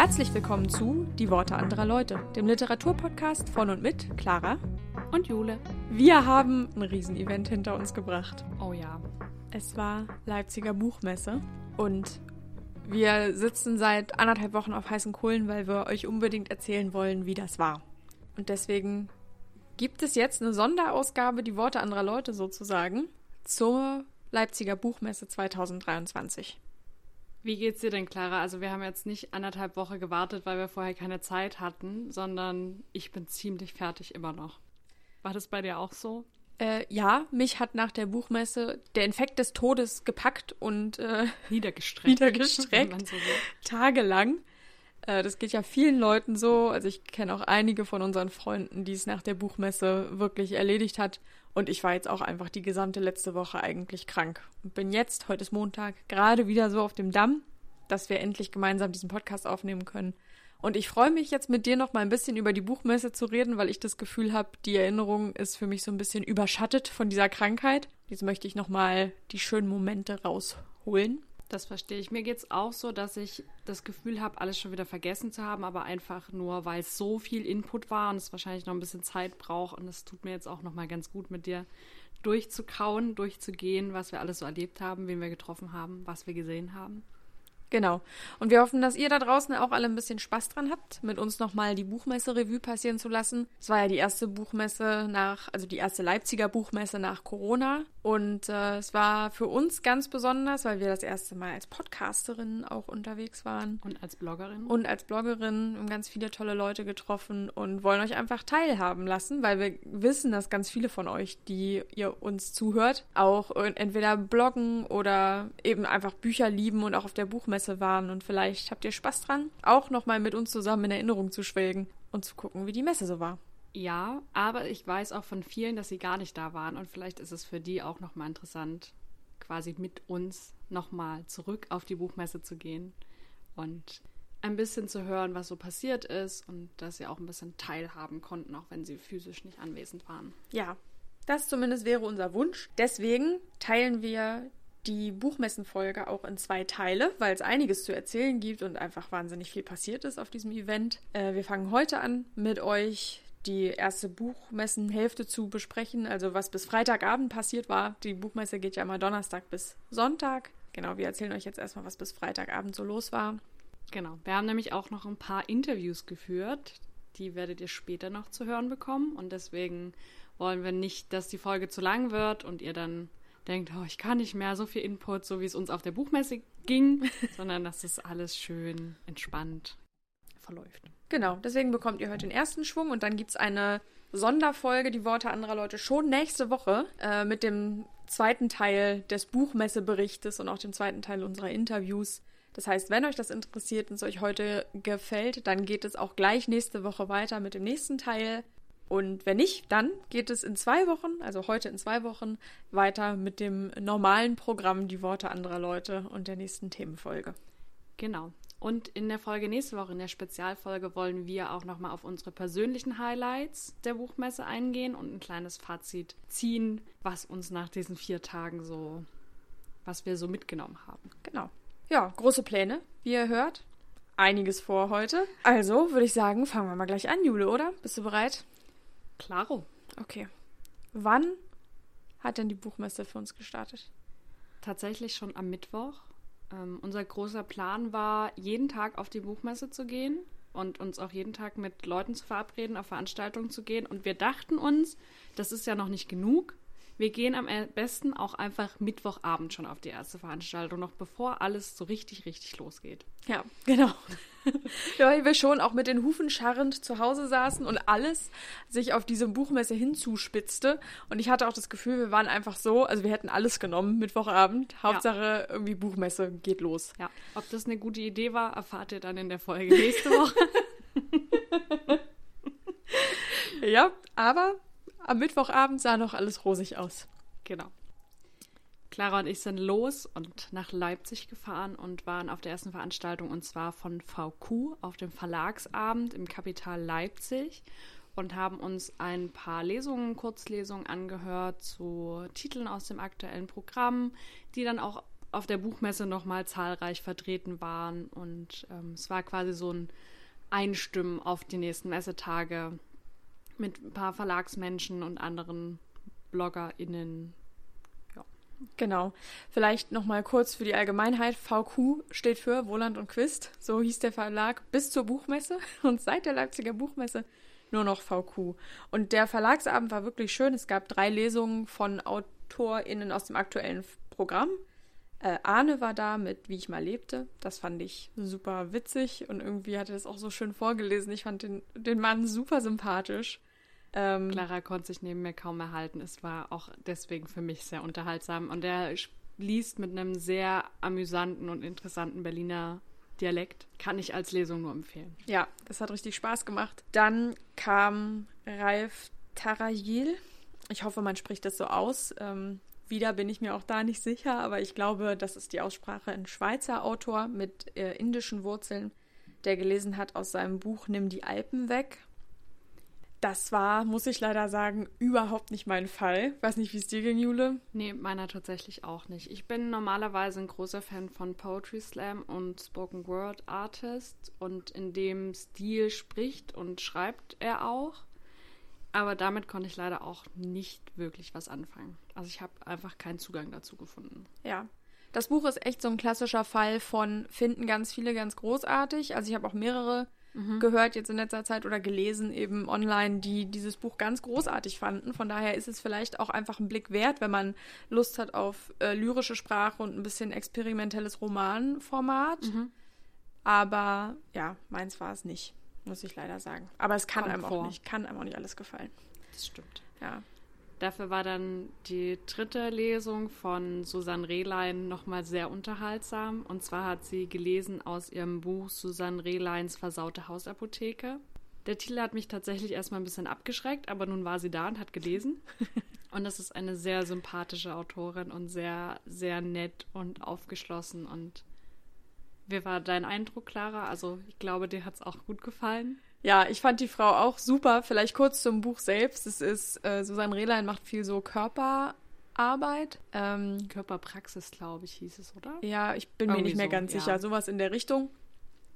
Herzlich willkommen zu Die Worte anderer Leute, dem Literaturpodcast von und mit Clara und Jule. Wir haben ein Riesenevent hinter uns gebracht. Oh ja. Es war Leipziger Buchmesse und wir sitzen seit anderthalb Wochen auf heißen Kohlen, weil wir euch unbedingt erzählen wollen, wie das war. Und deswegen gibt es jetzt eine Sonderausgabe, die Worte anderer Leute sozusagen, zur Leipziger Buchmesse 2023. Wie geht's dir denn, Clara? Also wir haben jetzt nicht anderthalb Wochen gewartet, weil wir vorher keine Zeit hatten, sondern ich bin ziemlich fertig immer noch. War das bei dir auch so? Äh, ja, mich hat nach der Buchmesse der Infekt des Todes gepackt und äh, niedergestreckt. niedergestreckt so tagelang. Äh, das geht ja vielen Leuten so. Also ich kenne auch einige von unseren Freunden, die es nach der Buchmesse wirklich erledigt hat. Und ich war jetzt auch einfach die gesamte letzte Woche eigentlich krank. Und bin jetzt, heute ist Montag, gerade wieder so auf dem Damm, dass wir endlich gemeinsam diesen Podcast aufnehmen können. Und ich freue mich jetzt mit dir noch mal ein bisschen über die Buchmesse zu reden, weil ich das Gefühl habe, die Erinnerung ist für mich so ein bisschen überschattet von dieser Krankheit. Jetzt möchte ich noch mal die schönen Momente rausholen. Das verstehe ich. Mir geht es auch so, dass ich das Gefühl habe, alles schon wieder vergessen zu haben, aber einfach nur, weil es so viel Input war und es wahrscheinlich noch ein bisschen Zeit braucht. Und es tut mir jetzt auch noch mal ganz gut, mit dir durchzukauen, durchzugehen, was wir alles so erlebt haben, wen wir getroffen haben, was wir gesehen haben. Genau. Und wir hoffen, dass ihr da draußen auch alle ein bisschen Spaß dran habt, mit uns nochmal die Buchmesse-Revue passieren zu lassen. Es war ja die erste Buchmesse nach, also die erste Leipziger Buchmesse nach Corona. Und äh, es war für uns ganz besonders, weil wir das erste Mal als Podcasterin auch unterwegs waren. Und als Bloggerin. Und als Bloggerin haben ganz viele tolle Leute getroffen und wollen euch einfach teilhaben lassen, weil wir wissen, dass ganz viele von euch, die ihr uns zuhört, auch entweder bloggen oder eben einfach Bücher lieben und auch auf der Buchmesse Buchmesse waren und vielleicht habt ihr Spaß dran, auch nochmal mit uns zusammen in Erinnerung zu schwelgen und zu gucken, wie die Messe so war. Ja, aber ich weiß auch von vielen, dass sie gar nicht da waren und vielleicht ist es für die auch nochmal interessant, quasi mit uns nochmal zurück auf die Buchmesse zu gehen und ein bisschen zu hören, was so passiert ist und dass sie auch ein bisschen teilhaben konnten, auch wenn sie physisch nicht anwesend waren. Ja, das zumindest wäre unser Wunsch. Deswegen teilen wir die Buchmessenfolge auch in zwei Teile, weil es einiges zu erzählen gibt und einfach wahnsinnig viel passiert ist auf diesem Event. Äh, wir fangen heute an mit euch die erste Buchmessenhälfte zu besprechen, also was bis Freitagabend passiert war. Die Buchmesse geht ja immer Donnerstag bis Sonntag. Genau, wir erzählen euch jetzt erstmal, was bis Freitagabend so los war. Genau, wir haben nämlich auch noch ein paar Interviews geführt. Die werdet ihr später noch zu hören bekommen und deswegen wollen wir nicht, dass die Folge zu lang wird und ihr dann denkt, oh, ich kann nicht mehr so viel Input, so wie es uns auf der Buchmesse ging, sondern dass es alles schön entspannt verläuft. Genau, deswegen bekommt ihr heute den ersten Schwung und dann gibt es eine Sonderfolge, die Worte anderer Leute, schon nächste Woche äh, mit dem zweiten Teil des Buchmesseberichtes und auch dem zweiten Teil unserer Interviews. Das heißt, wenn euch das interessiert und es euch heute gefällt, dann geht es auch gleich nächste Woche weiter mit dem nächsten Teil. Und wenn nicht, dann geht es in zwei Wochen, also heute in zwei Wochen, weiter mit dem normalen Programm Die Worte anderer Leute und der nächsten Themenfolge. Genau. Und in der Folge nächste Woche, in der Spezialfolge, wollen wir auch nochmal auf unsere persönlichen Highlights der Buchmesse eingehen und ein kleines Fazit ziehen, was uns nach diesen vier Tagen so, was wir so mitgenommen haben. Genau. Ja, große Pläne, wie ihr hört. Einiges vor heute. Also würde ich sagen, fangen wir mal gleich an, Jule, oder? Bist du bereit? Klaro. Okay. Wann hat denn die Buchmesse für uns gestartet? Tatsächlich schon am Mittwoch. Ähm, unser großer Plan war, jeden Tag auf die Buchmesse zu gehen und uns auch jeden Tag mit Leuten zu verabreden, auf Veranstaltungen zu gehen. Und wir dachten uns, das ist ja noch nicht genug. Wir gehen am besten auch einfach Mittwochabend schon auf die erste Veranstaltung, noch bevor alles so richtig, richtig losgeht. Ja, genau. ja, weil wir schon auch mit den Hufen scharrend zu Hause saßen und alles sich auf diese Buchmesse hinzuspitzte. Und ich hatte auch das Gefühl, wir waren einfach so, also wir hätten alles genommen, Mittwochabend. Hauptsache ja. irgendwie Buchmesse geht los. Ja, ob das eine gute Idee war, erfahrt ihr dann in der Folge nächste Woche. ja, aber am Mittwochabend sah noch alles rosig aus. Genau. Clara und ich sind los und nach Leipzig gefahren und waren auf der ersten Veranstaltung und zwar von VQ auf dem Verlagsabend im Kapital Leipzig und haben uns ein paar Lesungen, Kurzlesungen angehört zu Titeln aus dem aktuellen Programm, die dann auch auf der Buchmesse nochmal zahlreich vertreten waren. Und ähm, es war quasi so ein Einstimmen auf die nächsten Messetage mit ein paar Verlagsmenschen und anderen BloggerInnen. Ja. Genau. Vielleicht nochmal kurz für die Allgemeinheit. VQ steht für Woland und Quist. So hieß der Verlag bis zur Buchmesse und seit der Leipziger Buchmesse nur noch VQ. Und der Verlagsabend war wirklich schön. Es gab drei Lesungen von AutorInnen aus dem aktuellen Programm. Äh, Arne war da mit Wie ich mal lebte. Das fand ich super witzig und irgendwie hat er das auch so schön vorgelesen. Ich fand den, den Mann super sympathisch. Ähm, Clara konnte sich neben mir kaum erhalten. Es war auch deswegen für mich sehr unterhaltsam. Und er liest mit einem sehr amüsanten und interessanten Berliner Dialekt. Kann ich als Lesung nur empfehlen. Ja, das hat richtig Spaß gemacht. Dann kam Ralf Tarajil. Ich hoffe, man spricht das so aus. Ähm, wieder bin ich mir auch da nicht sicher, aber ich glaube, das ist die Aussprache. Ein Schweizer Autor mit äh, indischen Wurzeln, der gelesen hat aus seinem Buch Nimm die Alpen weg das war, muss ich leider sagen, überhaupt nicht mein Fall. Weiß nicht, wie es dir ging, Jule. Nee, meiner tatsächlich auch nicht. Ich bin normalerweise ein großer Fan von Poetry Slam und Spoken Word Artist und in dem Stil spricht und schreibt er auch. Aber damit konnte ich leider auch nicht wirklich was anfangen. Also ich habe einfach keinen Zugang dazu gefunden. Ja. Das Buch ist echt so ein klassischer Fall von finden ganz viele ganz großartig. Also ich habe auch mehrere mhm. gehört jetzt in letzter Zeit oder gelesen eben online, die dieses Buch ganz großartig fanden. Von daher ist es vielleicht auch einfach ein Blick wert, wenn man Lust hat auf äh, lyrische Sprache und ein bisschen experimentelles Romanformat. Mhm. Aber ja, meins war es nicht, muss ich leider sagen. Aber es kann Kommt einem vor. auch nicht, kann einem auch nicht alles gefallen. Das stimmt. Ja. Dafür war dann die dritte Lesung von Susanne Rehlein nochmal sehr unterhaltsam. Und zwar hat sie gelesen aus ihrem Buch Susanne Rehleins Versaute Hausapotheke. Der Titel hat mich tatsächlich erstmal ein bisschen abgeschreckt, aber nun war sie da und hat gelesen. und das ist eine sehr sympathische Autorin und sehr, sehr nett und aufgeschlossen. Und wie war dein Eindruck, Clara? Also ich glaube, dir hat es auch gut gefallen. Ja, ich fand die Frau auch super. Vielleicht kurz zum Buch selbst. Es ist, äh, Susanne Rehlein macht viel so Körperarbeit. Ähm, Körperpraxis, glaube ich, hieß es, oder? Ja, ich bin Irgendwie mir nicht mehr so, ganz ja. sicher. Sowas in der Richtung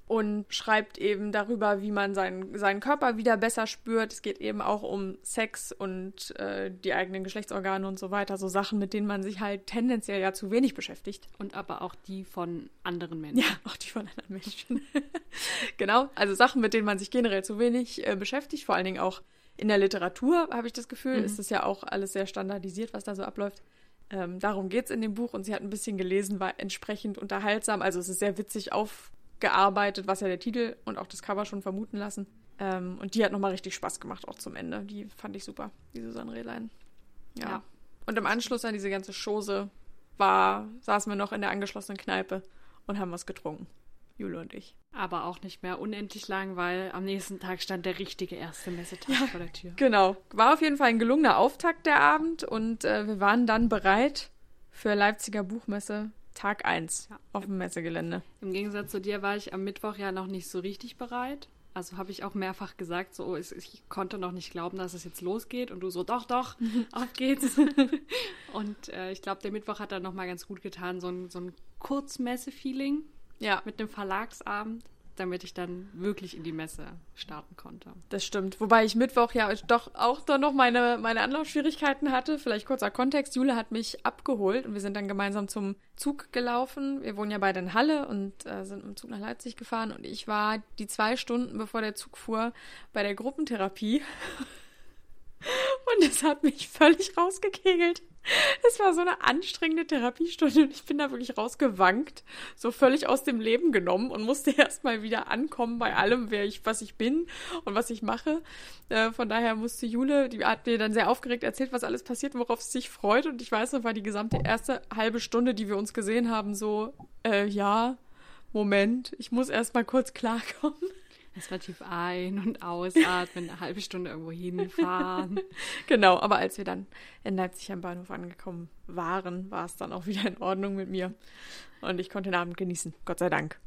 und schreibt eben darüber, wie man seinen, seinen Körper wieder besser spürt. Es geht eben auch um Sex und äh, die eigenen Geschlechtsorgane und so weiter. So Sachen, mit denen man sich halt tendenziell ja zu wenig beschäftigt. Und aber auch die von anderen Menschen. Ja, auch die von anderen Menschen. genau, also Sachen, mit denen man sich generell zu wenig äh, beschäftigt. Vor allen Dingen auch in der Literatur, habe ich das Gefühl, mhm. ist es ja auch alles sehr standardisiert, was da so abläuft. Ähm, darum geht es in dem Buch und sie hat ein bisschen gelesen, war entsprechend unterhaltsam. Also es ist sehr witzig auf gearbeitet, was ja der Titel und auch das Cover schon vermuten lassen. Ähm, und die hat nochmal richtig Spaß gemacht, auch zum Ende. Die fand ich super, die Susanne Rehlein. Ja. ja. Und im Anschluss an diese ganze Chose war, saßen wir noch in der angeschlossenen Kneipe und haben was getrunken. Jule und ich. Aber auch nicht mehr unendlich lang, weil am nächsten Tag stand der richtige erste Messetag ja, vor der Tür. Genau. War auf jeden Fall ein gelungener Auftakt der Abend und äh, wir waren dann bereit für Leipziger Buchmesse Tag 1 ja. auf dem Messegelände. Im Gegensatz zu dir war ich am Mittwoch ja noch nicht so richtig bereit. Also habe ich auch mehrfach gesagt, so ich, ich, konnte noch nicht glauben, dass es jetzt losgeht und du so doch doch, auf geht's. und äh, ich glaube, der Mittwoch hat dann noch mal ganz gut getan, so ein, so ein Kurzmesse-Feeling. Ja. Mit einem Verlagsabend damit ich dann wirklich in die Messe starten konnte. Das stimmt. Wobei ich Mittwoch ja doch auch dann noch meine, meine Anlaufschwierigkeiten hatte. Vielleicht kurzer Kontext. Jule hat mich abgeholt und wir sind dann gemeinsam zum Zug gelaufen. Wir wohnen ja beide in Halle und äh, sind im Zug nach Leipzig gefahren und ich war die zwei Stunden, bevor der Zug fuhr, bei der Gruppentherapie. Und es hat mich völlig rausgekegelt. Es war so eine anstrengende Therapiestunde und ich bin da wirklich rausgewankt, so völlig aus dem Leben genommen und musste erstmal wieder ankommen bei allem, wer ich, was ich bin und was ich mache. Äh, von daher musste Jule, die hat mir dann sehr aufgeregt erzählt, was alles passiert, worauf sie sich freut. Und ich weiß noch, war die gesamte erste halbe Stunde, die wir uns gesehen haben, so, äh, ja, Moment, ich muss erstmal kurz klarkommen. Erstmal tief ein- und ausatmen, eine halbe Stunde irgendwo hinfahren. genau, aber als wir dann in Leipzig am Bahnhof angekommen waren, war es dann auch wieder in Ordnung mit mir. Und ich konnte den Abend genießen, Gott sei Dank.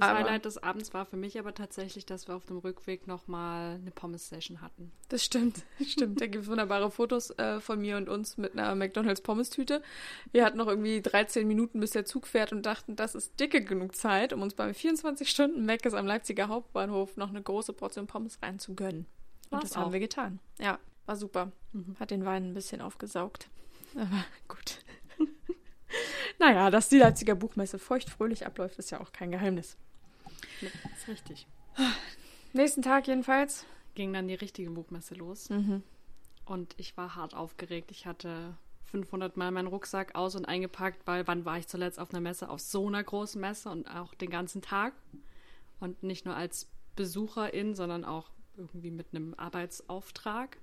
Das aber Highlight des Abends war für mich aber tatsächlich, dass wir auf dem Rückweg nochmal eine Pommes-Session hatten. Das stimmt, stimmt. Da gibt es wunderbare Fotos äh, von mir und uns mit einer McDonalds-Pommes-Tüte. Wir hatten noch irgendwie 13 Minuten, bis der Zug fährt und dachten, das ist dicke genug Zeit, um uns beim 24-Stunden-Meckes am Leipziger Hauptbahnhof noch eine große Portion Pommes reinzugönnen. Und War's das auch. haben wir getan. Ja, war super. Mhm. Hat den Wein ein bisschen aufgesaugt. Aber gut. naja, dass die Leipziger Buchmesse feuchtfröhlich abläuft, ist ja auch kein Geheimnis. Ja, ist richtig. Nächsten Tag jedenfalls. Ging dann die richtige Buchmesse los. Mhm. Und ich war hart aufgeregt. Ich hatte 500 Mal meinen Rucksack aus und eingepackt, weil wann war ich zuletzt auf einer Messe? Auf so einer großen Messe und auch den ganzen Tag. Und nicht nur als Besucherin, sondern auch irgendwie mit einem Arbeitsauftrag.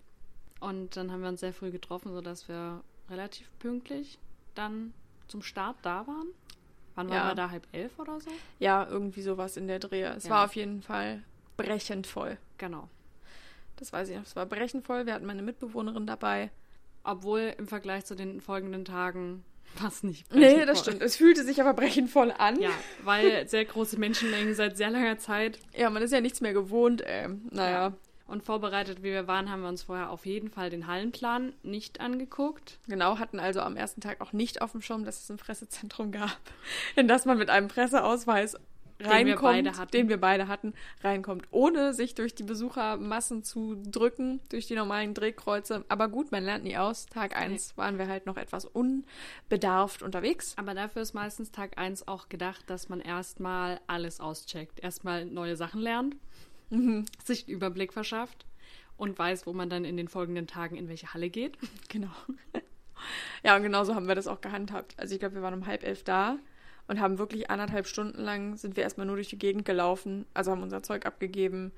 Und dann haben wir uns sehr früh getroffen, sodass wir relativ pünktlich dann zum Start da waren. Wann ja. waren wir da? Halb elf oder so? Ja, irgendwie sowas in der Dreh. Es ja. war auf jeden Fall brechend voll. Genau. Das weiß ich noch. Es war brechend voll. Wir hatten meine Mitbewohnerin dabei. Obwohl im Vergleich zu den folgenden Tagen war es nicht brechend Nee, das voll. stimmt. Es fühlte sich aber brechend voll an. Ja, weil sehr große Menschenmengen seit sehr langer Zeit. Ja, man ist ja nichts mehr gewohnt. Äh, naja. Ja. Und vorbereitet, wie wir waren, haben wir uns vorher auf jeden Fall den Hallenplan nicht angeguckt. Genau, hatten also am ersten Tag auch nicht auf dem Schirm, dass es ein Pressezentrum gab, in das man mit einem Presseausweis reinkommt, den wir, den wir beide hatten, reinkommt, ohne sich durch die Besuchermassen zu drücken, durch die normalen Drehkreuze. Aber gut, man lernt nie aus. Tag 1 nee. waren wir halt noch etwas unbedarft unterwegs. Aber dafür ist meistens Tag 1 auch gedacht, dass man erstmal alles auscheckt. Erstmal neue Sachen lernt mhm. sich einen Überblick verschafft und weiß, wo man dann in den folgenden Tagen in welche Halle geht. Genau. ja, und genauso haben wir das auch gehandhabt. Also ich glaube, wir waren um halb elf da und haben wirklich anderthalb Stunden lang sind wir erstmal nur durch die Gegend gelaufen, also haben unser Zeug abgegeben,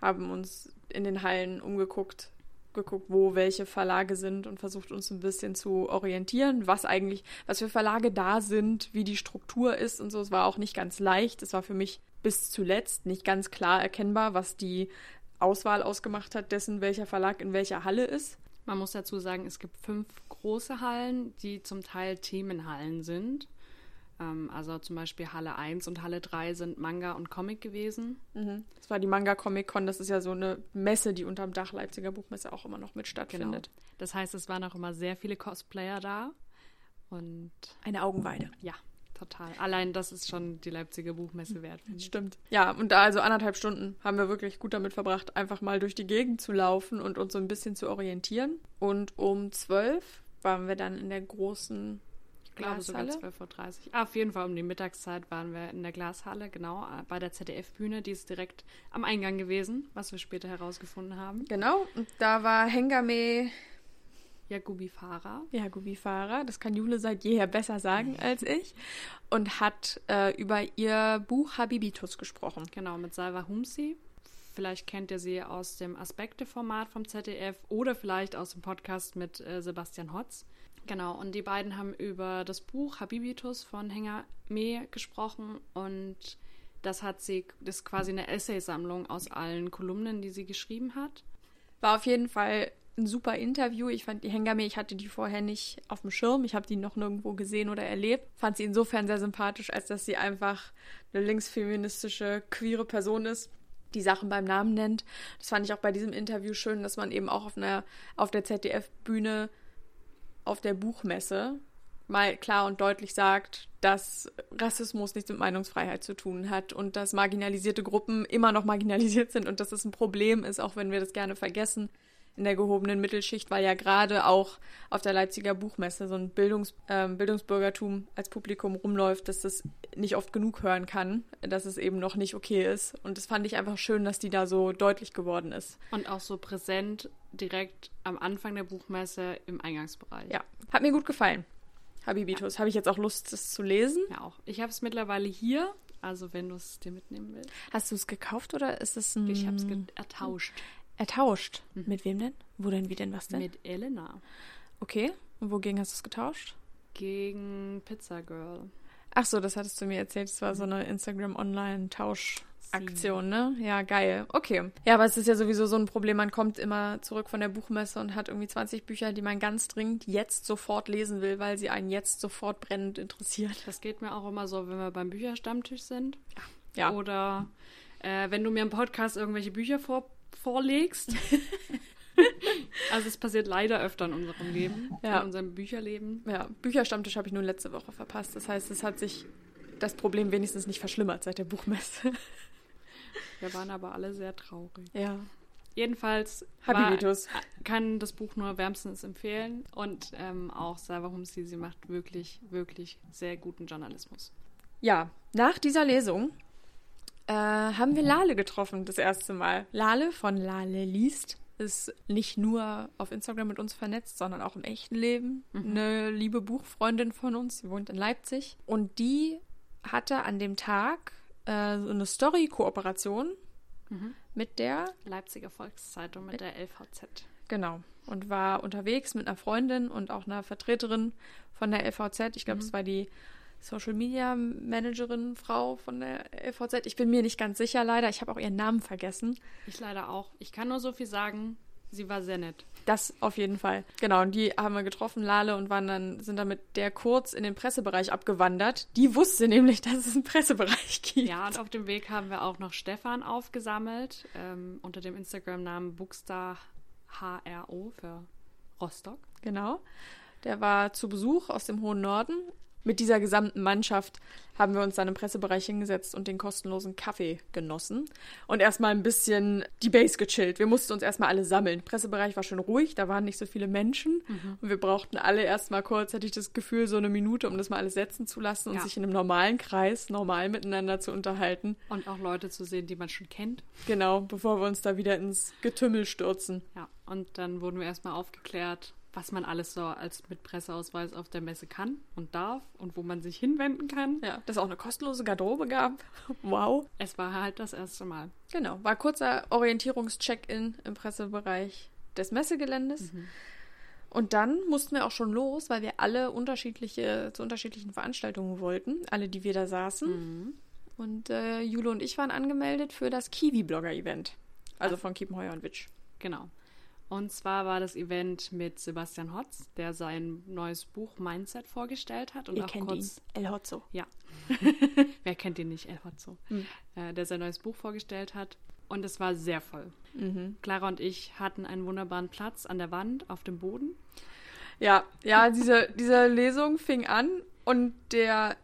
haben uns in den Hallen umgeguckt, geguckt, wo welche Verlage sind und versucht uns ein bisschen zu orientieren, was eigentlich, was für Verlage da sind, wie die Struktur ist und so. Es war auch nicht ganz leicht. Es war für mich bis zuletzt nicht ganz klar erkennbar, was die Auswahl ausgemacht hat, dessen welcher Verlag in welcher Halle ist. Man muss dazu sagen, es gibt fünf große Hallen, die zum Teil Themenhallen sind. Ähm, also zum Beispiel Halle 1 und Halle 3 sind Manga und Comic gewesen. Mhm. Das war die Manga Comic Con, das ist ja so eine Messe, die unterm Dach Leipziger Buchmesse auch immer noch mit stattfindet. Genau. Das heißt, es waren auch immer sehr viele Cosplayer da. Und eine Augenweide. Ja, total. Allein das ist schon die Leipziger Buchmesse wert. Stimmt. Ja, und da also anderthalb Stunden haben wir wirklich gut damit verbracht, einfach mal durch die Gegend zu laufen und uns so ein bisschen zu orientieren. Und um zwölf waren wir dann in der großen ich glaube sogar 12.30 Uhr. Ah, auf jeden Fall um die Mittagszeit waren wir in der Glashalle, genau, äh, bei der ZDF-Bühne. Die ist direkt am Eingang gewesen, was wir später herausgefunden haben. Genau, und da war Hengame Jagubi Fahrer. Jagubi Fahrer, das kann Jule seit jeher besser sagen als ich. Und hat äh, über ihr Buch Habibitus gesprochen. Genau, mit Salva Humsi. Vielleicht kennt ihr sie aus dem Aspekte-Format vom ZDF oder vielleicht aus dem Podcast mit äh, Sebastian Hotz. Genau, und die beiden haben über das Buch Habibitus von Henger Mee gesprochen und das hat sie, das ist quasi eine Essaysammlung aus allen Kolumnen, die sie geschrieben hat. War auf jeden Fall ein super Interview. Ich fand die Hengame, ich hatte die vorher nicht auf dem Schirm. Ich habe die noch nirgendwo gesehen oder erlebt. Fand sie insofern sehr sympathisch, als dass sie einfach eine linksfeministische, queere Person ist, die Sachen beim Namen nennt. Das fand ich auch bei diesem Interview schön, dass man eben auch auf einer, auf der ZDF-Bühne, auf der Buchmesse mal klar und deutlich sagt, dass Rassismus nichts mit Meinungsfreiheit zu tun hat und dass marginalisierte Gruppen immer noch marginalisiert sind und dass es ein Problem ist, auch wenn wir das gerne vergessen in der gehobenen Mittelschicht, weil ja gerade auch auf der Leipziger Buchmesse so ein Bildungs, äh, Bildungsbürgertum als Publikum rumläuft, dass das nicht oft genug hören kann, dass es eben noch nicht okay ist. Und das fand ich einfach schön, dass die da so deutlich geworden ist. Und auch so präsent direkt am Anfang der Buchmesse im Eingangsbereich. Ja, hat mir gut gefallen. Habibitus. Ja. Habe ich jetzt auch Lust, das zu lesen? Ja, auch. Ich habe es mittlerweile hier. Also, wenn du es dir mitnehmen willst. Hast du es gekauft oder ist es ein. Ich habe es ertauscht. Ertauscht. Mhm. Mit wem denn? Wo denn, wie denn, was denn? Mit Elena. Okay. Und wogegen hast du es getauscht? Gegen Pizza Girl. Ach so, das hattest du mir erzählt. Es war so eine Instagram-Online-Tauschaktion, ne? Ja, geil. Okay. Ja, aber es ist ja sowieso so ein Problem. Man kommt immer zurück von der Buchmesse und hat irgendwie 20 Bücher, die man ganz dringend jetzt sofort lesen will, weil sie einen jetzt sofort brennend interessiert. Das geht mir auch immer so, wenn wir beim Bücherstammtisch sind. Ja Ja. Oder äh, wenn du mir im Podcast irgendwelche Bücher vor, vorlegst. also es passiert leider öfter in unserem Leben, Ja. in unserem Bücherleben. Ja, Bücherstammtisch habe ich nur letzte Woche verpasst. Das heißt, es hat sich das Problem wenigstens nicht verschlimmert seit der Buchmesse. Wir waren aber alle sehr traurig. Ja. Jedenfalls war, kann das Buch nur wärmstens empfehlen und ähm, auch Salva Humsi, sie macht wirklich, wirklich sehr guten Journalismus. Ja, nach dieser Lesung äh, haben wir Lale getroffen, das erste Mal. Lale von Lale liest ist nicht nur auf Instagram mit uns vernetzt, sondern auch im echten Leben. Eine liebe Buchfreundin von uns, sie wohnt in Leipzig. Und die hatte an dem Tag äh, so eine Story-Kooperation mit der Leipziger Volkszeitung mit der LVZ. Genau. Und war unterwegs mit einer Freundin und auch einer Vertreterin von der LVZ. Ich glaube, es war die Social Media Managerin, Frau von der LVZ. Ich bin mir nicht ganz sicher, leider. Ich habe auch ihren Namen vergessen. Ich leider auch. Ich kann nur so viel sagen, sie war sehr nett. Das auf jeden Fall. Genau, und die haben wir getroffen, Lale, und waren dann, sind dann mit der kurz in den Pressebereich abgewandert. Die wusste nämlich, dass es einen Pressebereich gibt. Ja, und auf dem Weg haben wir auch noch Stefan aufgesammelt, ähm, unter dem Instagram-Namen Bookstar HRO für Rostock. Genau. Der war zu Besuch aus dem hohen Norden. Mit dieser gesamten Mannschaft haben wir uns dann im Pressebereich hingesetzt und den kostenlosen Kaffee genossen und erstmal ein bisschen die Base gechillt. Wir mussten uns erstmal alle sammeln. Der Pressebereich war schon ruhig, da waren nicht so viele Menschen und wir brauchten alle erstmal kurz, hatte ich das Gefühl, so eine Minute, um das mal alles setzen zu lassen und Ja. sich in einem normalen Kreis normal miteinander zu unterhalten. Und auch Leute zu sehen, die man schon kennt. Genau, bevor wir uns da wieder ins Getümmel stürzen. Ja, und dann wurden wir erstmal aufgeklärt, was man alles so als mit Presseausweis auf der Messe kann und darf und wo man sich hinwenden kann. Ja, dass es auch eine kostenlose Garderobe gab. Wow. Es war halt das erste Mal. Genau, war kurzer Orientierungscheck-in im Pressebereich des Messegeländes. Und dann mussten wir auch schon los, weil wir alle unterschiedliche, zu unterschiedlichen Veranstaltungen wollten, alle, die wir da saßen. Und äh, Jule und ich waren angemeldet für das Kiwi-Blogger-Event. Also von Kiepenheuer und Witsch. Genau. Und zwar war das Event mit Sebastian Hotz, der sein neues Buch Mindset vorgestellt hat. Und Ihr auch kennt kurz, ihn. El Hotzo. Ja. Wer kennt ihn nicht, El Hotzo? Hm. Äh, der sein neues Buch vorgestellt hat. Und es war sehr voll. Mhm. Clara und ich hatten einen wunderbaren Platz an der Wand, auf dem Boden. Ja, ja, diese, diese Lesung fing an und der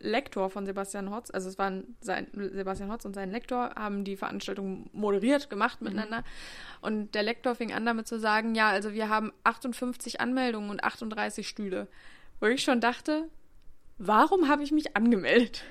Lektor von Sebastian Hotz, also es waren sein, Sebastian Hotz und sein Lektor, haben die Veranstaltung moderiert, gemacht miteinander. Und der Lektor fing an damit zu sagen, ja, also wir haben 58 Anmeldungen und 38 Stühle. Wo ich schon dachte, warum habe ich mich angemeldet?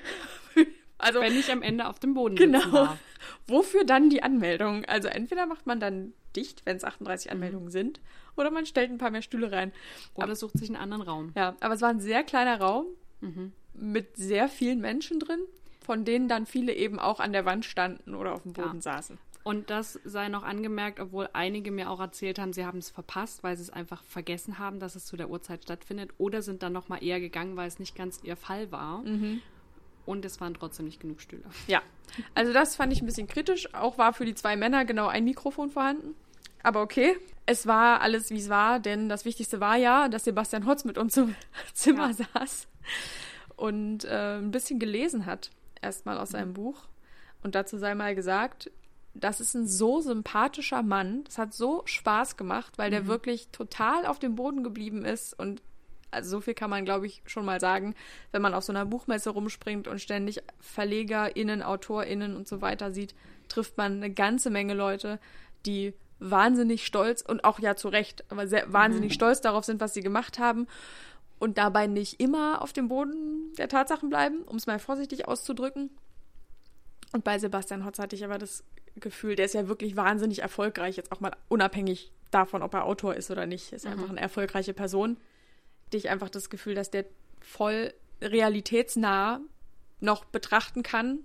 also Wenn ich am Ende auf dem Boden Genau. darf. Wofür dann die Anmeldung? Also entweder macht man dann dicht, wenn es 38 Anmeldungen sind, oder man stellt ein paar mehr Stühle rein. Oder sucht sich einen anderen Raum. Ja, aber es war ein sehr kleiner Raum Mhm. mit sehr vielen Menschen drin, von denen dann viele eben auch an der Wand standen oder auf dem Boden Ja. saßen. Und das sei noch angemerkt, obwohl einige mir auch erzählt haben, sie haben es verpasst, weil sie es einfach vergessen haben, dass es zu der Uhrzeit stattfindet. Oder sind dann noch mal eher gegangen, weil es nicht ganz ihr Fall war. Und es waren trotzdem nicht genug Stühle. Ja, also das fand ich ein bisschen kritisch. Auch war für die zwei Männer genau ein Mikrofon vorhanden. Aber okay, es war alles, wie es war, denn das Wichtigste war ja, dass Sebastian Hotz mit uns im Zimmer Ja. saß und äh, ein bisschen gelesen hat, erstmal aus seinem Buch. Und dazu sei mal gesagt, das ist ein so sympathischer Mann. Das hat so Spaß gemacht, weil der wirklich total auf dem Boden geblieben ist und also so viel kann man, glaube ich, schon mal sagen, wenn man auf so einer Buchmesse rumspringt und ständig VerlegerInnen, AutorInnen und so weiter sieht, trifft man eine ganze Menge Leute, die wahnsinnig stolz und auch ja zu Recht, aber sehr wahnsinnig stolz darauf sind, was sie gemacht haben und dabei nicht immer auf dem Boden der Tatsachen bleiben, um es mal vorsichtig auszudrücken. Und bei Sebastian Hotz hatte ich aber das Gefühl, der ist ja wirklich wahnsinnig erfolgreich, jetzt auch mal unabhängig davon, ob er Autor ist oder nicht. Ist einfach eine erfolgreiche Person. Die ich einfach das Gefühl, dass der voll realitätsnah noch betrachten kann,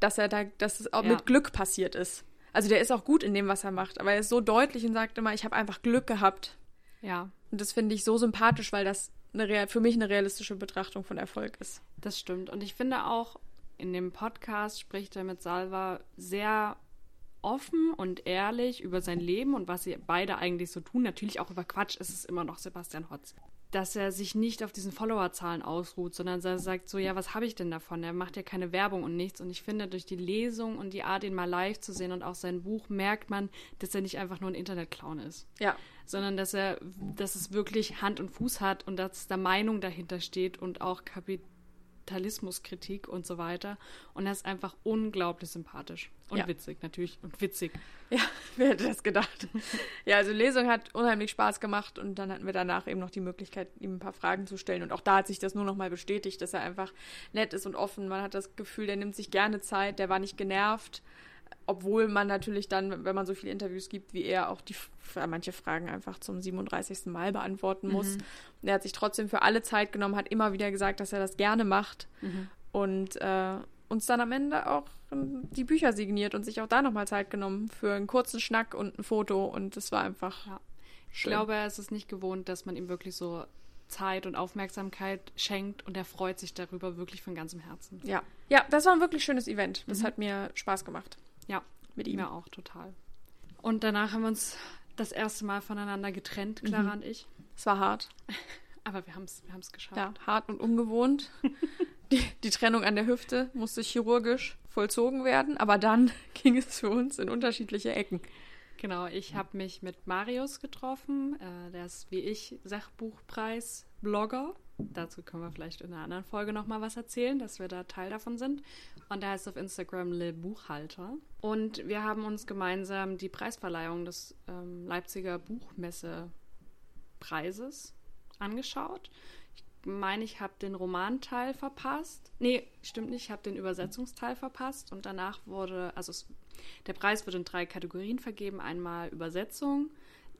dass er da, dass es auch Ja. mit Glück passiert ist. Also der ist auch gut in dem, was er macht, aber er ist so deutlich und sagt immer, ich habe einfach Glück gehabt. Ja, Und das finde ich so sympathisch, weil das eine, rea- für mich eine realistische Betrachtung von Erfolg ist. das stimmt. Und ich finde auch, in dem Podcast spricht er mit Salva sehr offen und ehrlich über sein Leben und was sie beide eigentlich so tun. Natürlich auch über Quatsch ist es immer noch Sebastian Hotz. Dass er sich nicht auf diesen Followerzahlen ausruht, sondern er sagt so, ja, was habe ich denn davon? Er macht ja keine Werbung und nichts. Und ich finde, durch die Lesung und die Art, ihn mal live zu sehen und auch sein Buch, merkt man, dass er nicht einfach nur ein Internetclown ist. Ja. Sondern dass er, dass es wirklich Hand und Fuß hat und dass da Meinung dahinter steht und auch Kapital Kapitalismuskritik und so weiter. Und er ist einfach unglaublich sympathisch. Und ja. witzig, natürlich. Und witzig. Ja, wer hätte das gedacht? ja, also Lesung hat unheimlich Spaß gemacht und dann hatten wir danach eben noch die Möglichkeit, ihm ein paar Fragen zu stellen. Und auch da hat sich das nur noch mal bestätigt, dass er einfach nett ist und offen. Man hat das Gefühl, der nimmt sich gerne Zeit, der war nicht genervt obwohl man natürlich dann, wenn man so viele Interviews gibt wie er, auch die manche Fragen einfach zum 37. Mal beantworten muss. Mhm. Er hat sich trotzdem für alle Zeit genommen, hat immer wieder gesagt, dass er das gerne macht mhm. und äh, uns dann am Ende auch die Bücher signiert und sich auch da nochmal Zeit genommen für einen kurzen Schnack und ein Foto und es war einfach. Ja. Ich schön. glaube, er ist es nicht gewohnt, dass man ihm wirklich so Zeit und Aufmerksamkeit schenkt und er freut sich darüber wirklich von ganzem Herzen. Ja, ja, das war ein wirklich schönes Event. Das mhm. hat mir Spaß gemacht. Ja, mit ihm. Ja, auch total. Und danach haben wir uns das erste Mal voneinander getrennt, Clara mhm. und ich. Es war hart. Aber wir haben es wir geschafft. Ja, hart und ungewohnt. die, die Trennung an der Hüfte musste chirurgisch vollzogen werden, aber dann ging es für uns in unterschiedliche Ecken. Genau, ich habe mich mit Marius getroffen. Äh, der ist wie ich Sachbuchpreis-Blogger. Dazu können wir vielleicht in einer anderen Folge nochmal was erzählen, dass wir da Teil davon sind. Und der heißt auf Instagram Le Buchhalter. Und wir haben uns gemeinsam die Preisverleihung des ähm, Leipziger Buchmesse-Preises angeschaut. Meine, ich habe den Romanteil verpasst. Nee, stimmt nicht, ich habe den Übersetzungsteil verpasst. Und danach wurde, also es, der Preis wird in drei Kategorien vergeben. Einmal Übersetzung,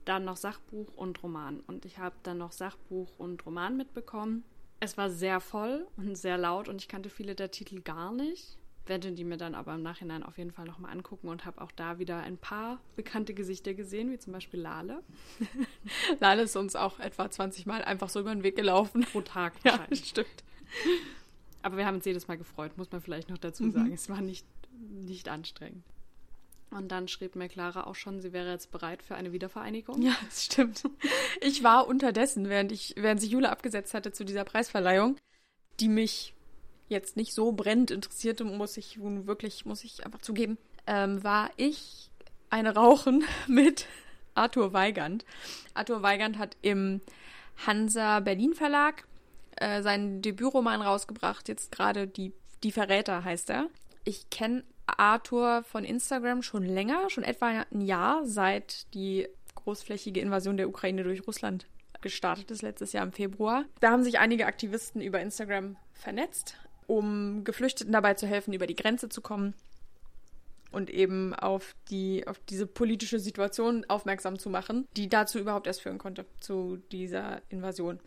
dann noch Sachbuch und Roman. Und ich habe dann noch Sachbuch und Roman mitbekommen. Es war sehr voll und sehr laut und ich kannte viele der Titel gar nicht. Werde die mir dann aber im Nachhinein auf jeden Fall nochmal angucken und habe auch da wieder ein paar bekannte Gesichter gesehen, wie zum Beispiel Lale. Lale ist uns auch etwa 20 Mal einfach so über den Weg gelaufen. Pro Tag Ja, stimmt. Aber wir haben uns jedes Mal gefreut, muss man vielleicht noch dazu sagen. Mhm. Es war nicht, nicht anstrengend. Und dann schrieb mir Clara auch schon, sie wäre jetzt bereit für eine Wiedervereinigung. Ja, das stimmt. Ich war unterdessen, während ich, während sich Jule abgesetzt hatte zu dieser Preisverleihung, die mich jetzt nicht so brennend interessierte, muss ich wirklich, muss ich einfach zugeben, ähm, war ich eine Rauchen mit Arthur Weigand. Arthur Weigand hat im Hansa Berlin Verlag äh, seinen Debütroman rausgebracht, jetzt gerade die, die Verräter heißt er. Ich kenne Arthur von Instagram schon länger, schon etwa ein Jahr, seit die großflächige Invasion der Ukraine durch Russland gestartet ist, letztes Jahr im Februar. Da haben sich einige Aktivisten über Instagram vernetzt, um Geflüchteten dabei zu helfen, über die Grenze zu kommen und eben auf die auf diese politische Situation aufmerksam zu machen, die dazu überhaupt erst führen konnte zu dieser Invasion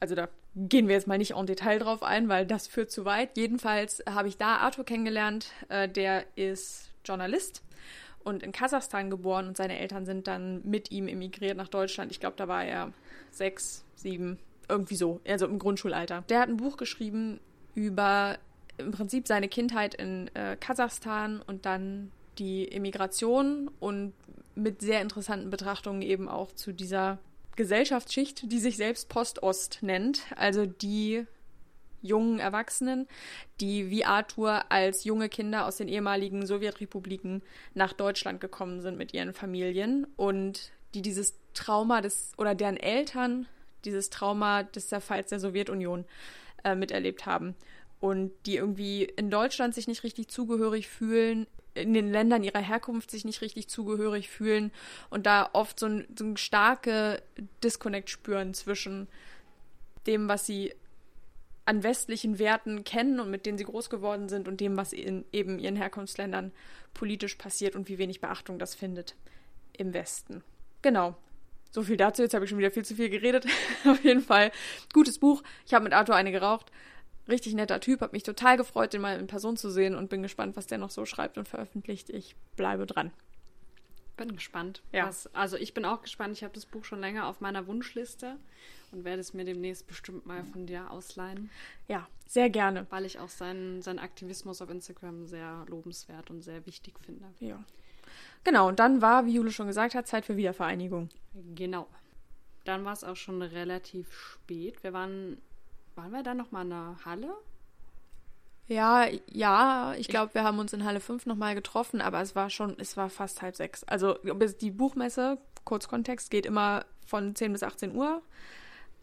also da gehen wir jetzt mal nicht en Detail drauf ein, weil das führt zu weit. Jedenfalls habe ich da Arthur kennengelernt. Äh, der ist Journalist und in Kasachstan geboren und seine Eltern sind dann mit ihm emigriert nach Deutschland. Ich glaube, da war er sechs, sieben, irgendwie so, also im Grundschulalter. Der hat ein Buch geschrieben über im Prinzip seine Kindheit in äh, Kasachstan und dann die Emigration und mit sehr interessanten Betrachtungen eben auch zu dieser Gesellschaftsschicht, die sich selbst Postost nennt, also die jungen Erwachsenen, die wie Arthur als junge Kinder aus den ehemaligen Sowjetrepubliken nach Deutschland gekommen sind mit ihren Familien und die dieses Trauma des oder deren Eltern dieses Trauma des Zerfalls der Sowjetunion äh, miterlebt haben und die irgendwie in Deutschland sich nicht richtig zugehörig fühlen, in den Ländern ihrer Herkunft sich nicht richtig zugehörig fühlen und da oft so ein, so ein starke Disconnect spüren zwischen dem, was sie an westlichen Werten kennen und mit denen sie groß geworden sind und dem, was in eben ihren Herkunftsländern politisch passiert und wie wenig Beachtung das findet im Westen. Genau. So viel dazu. Jetzt habe ich schon wieder viel zu viel geredet. Auf jeden Fall. Gutes Buch. Ich habe mit Arthur eine geraucht richtig netter Typ, habe mich total gefreut, den mal in Person zu sehen und bin gespannt, was der noch so schreibt und veröffentlicht. Ich bleibe dran. Bin gespannt. Ja. Was, also ich bin auch gespannt. Ich habe das Buch schon länger auf meiner Wunschliste und werde es mir demnächst bestimmt mal von dir ausleihen. Ja, sehr gerne. Weil ich auch seinen, seinen Aktivismus auf Instagram sehr lobenswert und sehr wichtig finde. Ja. Genau, und dann war, wie Jule schon gesagt hat, Zeit für Wiedervereinigung. Genau. Dann war es auch schon relativ spät. Wir waren, waren wir dann noch mal in der Halle? Ja, ja, ich glaube, wir haben uns in Halle 5 nochmal getroffen, aber es war schon, es war fast halb sechs. Also die Buchmesse, kurz Kontext, geht immer von 10 bis 18 Uhr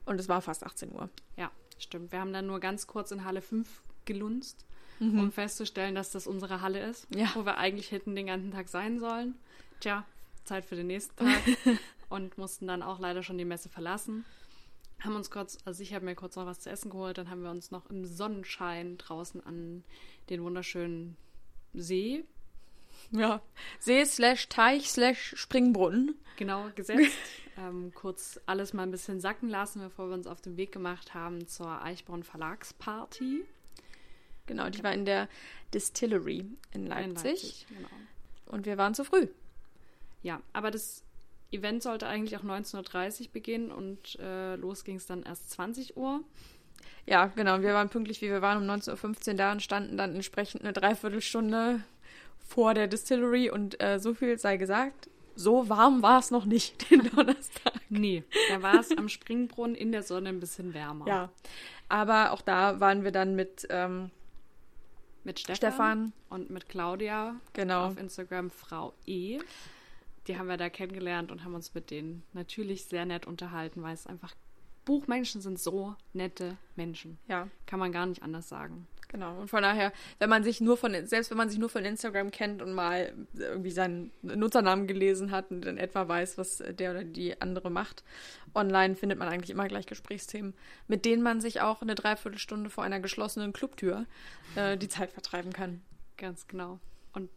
und es war fast 18 Uhr. Ja, stimmt. Wir haben dann nur ganz kurz in Halle 5 gelunzt, mhm. um festzustellen, dass das unsere Halle ist, ja. wo wir eigentlich hätten den ganzen Tag sein sollen. Tja, Zeit für den nächsten Tag und mussten dann auch leider schon die Messe verlassen haben uns kurz, also ich habe mir kurz noch was zu essen geholt, dann haben wir uns noch im Sonnenschein draußen an den wunderschönen See. Ja, See slash Teich slash Springbrunnen. Genau, gesetzt. ähm, kurz alles mal ein bisschen sacken lassen, bevor wir uns auf den Weg gemacht haben zur Eichborn Verlagsparty. Genau, die war in der Distillery in Leipzig. In Leipzig genau. Und wir waren zu früh. Ja, aber das Event sollte eigentlich auch 19.30 Uhr beginnen und äh, los ging es dann erst 20 Uhr. Ja, genau. Wir waren pünktlich, wie wir waren, um 19.15 Uhr da und standen dann entsprechend eine Dreiviertelstunde vor der Distillery und äh, so viel sei gesagt, so warm war es noch nicht den Donnerstag. nee, da war es am Springbrunnen in der Sonne ein bisschen wärmer. Ja, aber auch da waren wir dann mit, ähm, mit Stefan, Stefan, und mit Claudia genau. auf Instagram Frau E die haben wir da kennengelernt und haben uns mit denen natürlich sehr nett unterhalten, weil es einfach Buchmenschen sind so nette Menschen. Ja. Kann man gar nicht anders sagen. Genau. Und von daher, wenn man sich nur von, selbst wenn man sich nur von Instagram kennt und mal irgendwie seinen Nutzernamen gelesen hat und in etwa weiß, was der oder die andere macht, online findet man eigentlich immer gleich Gesprächsthemen, mit denen man sich auch eine Dreiviertelstunde vor einer geschlossenen Clubtür äh, die Zeit vertreiben kann. Ganz genau. Und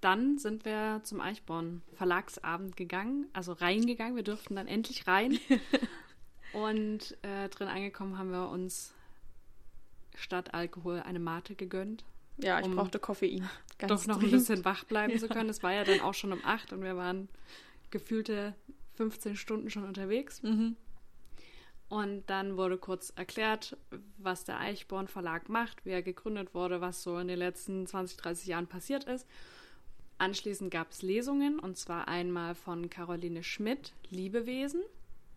dann sind wir zum Eichborn Verlagsabend gegangen, also reingegangen. Wir durften dann endlich rein. Und äh, drin angekommen haben wir uns statt Alkohol eine Mate gegönnt. Ja, ich um brauchte Koffein. Ganz doch noch dringend. ein bisschen wach bleiben ja. zu können. Es war ja dann auch schon um acht und wir waren gefühlte 15 Stunden schon unterwegs. Mhm. Und dann wurde kurz erklärt, was der Eichborn Verlag macht, wie er gegründet wurde, was so in den letzten 20, 30 Jahren passiert ist. Anschließend gab es Lesungen und zwar einmal von Caroline Schmidt, Liebewesen.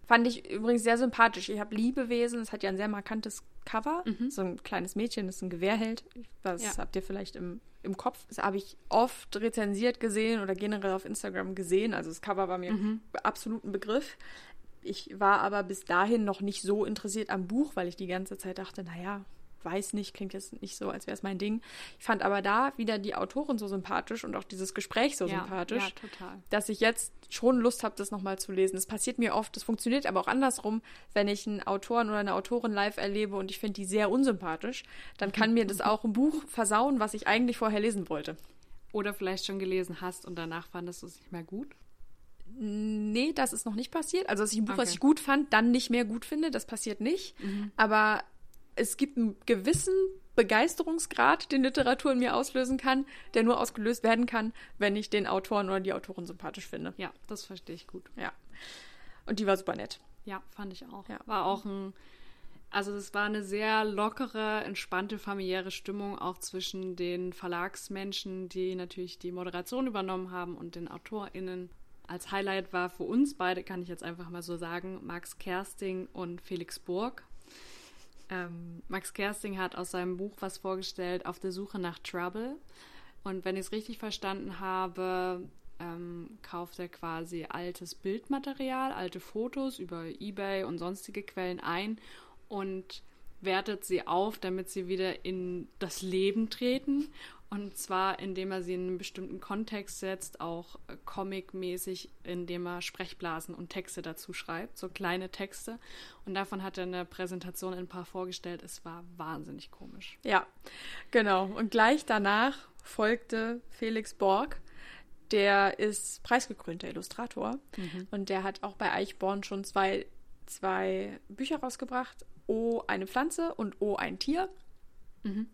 Fand ich übrigens sehr sympathisch. Ich habe Liebewesen, es hat ja ein sehr markantes Cover. Mhm. So ein kleines Mädchen, das ein Gewehr hält. Das ja. habt ihr vielleicht im, im Kopf. Das habe ich oft rezensiert gesehen oder generell auf Instagram gesehen. Also das Cover war mir mhm. absolut ein Begriff. Ich war aber bis dahin noch nicht so interessiert am Buch, weil ich die ganze Zeit dachte, naja, weiß nicht, klingt jetzt nicht so, als wäre es mein Ding. Ich fand aber da wieder die Autorin so sympathisch und auch dieses Gespräch so ja, sympathisch, ja, total. dass ich jetzt schon Lust habe, das nochmal zu lesen. Es passiert mir oft, das funktioniert aber auch andersrum, wenn ich einen Autoren oder eine Autorin live erlebe und ich finde die sehr unsympathisch, dann kann mir das auch ein Buch versauen, was ich eigentlich vorher lesen wollte. Oder vielleicht schon gelesen hast und danach fandest du es nicht mehr gut? Nee, das ist noch nicht passiert. Also, dass ich ein Buch, okay. was ich gut fand, dann nicht mehr gut finde, das passiert nicht. Mhm. Aber es gibt einen gewissen Begeisterungsgrad, den Literatur in mir auslösen kann, der nur ausgelöst werden kann, wenn ich den Autoren oder die Autorin sympathisch finde. Ja, das verstehe ich gut. Ja. Und die war super nett. Ja, fand ich auch. Ja. War auch ein, also es war eine sehr lockere, entspannte, familiäre Stimmung auch zwischen den Verlagsmenschen, die natürlich die Moderation übernommen haben und den AutorInnen. Als Highlight war für uns beide, kann ich jetzt einfach mal so sagen, Max Kersting und Felix Burg ähm, Max Kersting hat aus seinem Buch was vorgestellt, Auf der Suche nach Trouble. Und wenn ich es richtig verstanden habe, ähm, kauft er quasi altes Bildmaterial, alte Fotos über eBay und sonstige Quellen ein und wertet sie auf, damit sie wieder in das Leben treten und zwar, indem er sie in einen bestimmten Kontext setzt, auch äh, comic-mäßig, indem er Sprechblasen und Texte dazu schreibt, so kleine Texte. Und davon hat er eine Präsentation in ein paar vorgestellt. Es war wahnsinnig komisch. Ja, genau. Und gleich danach folgte Felix Borg. Der ist preisgekrönter Illustrator. Mhm. Und der hat auch bei Eichborn schon zwei, zwei Bücher rausgebracht. O, eine Pflanze und O, ein Tier. Mhm.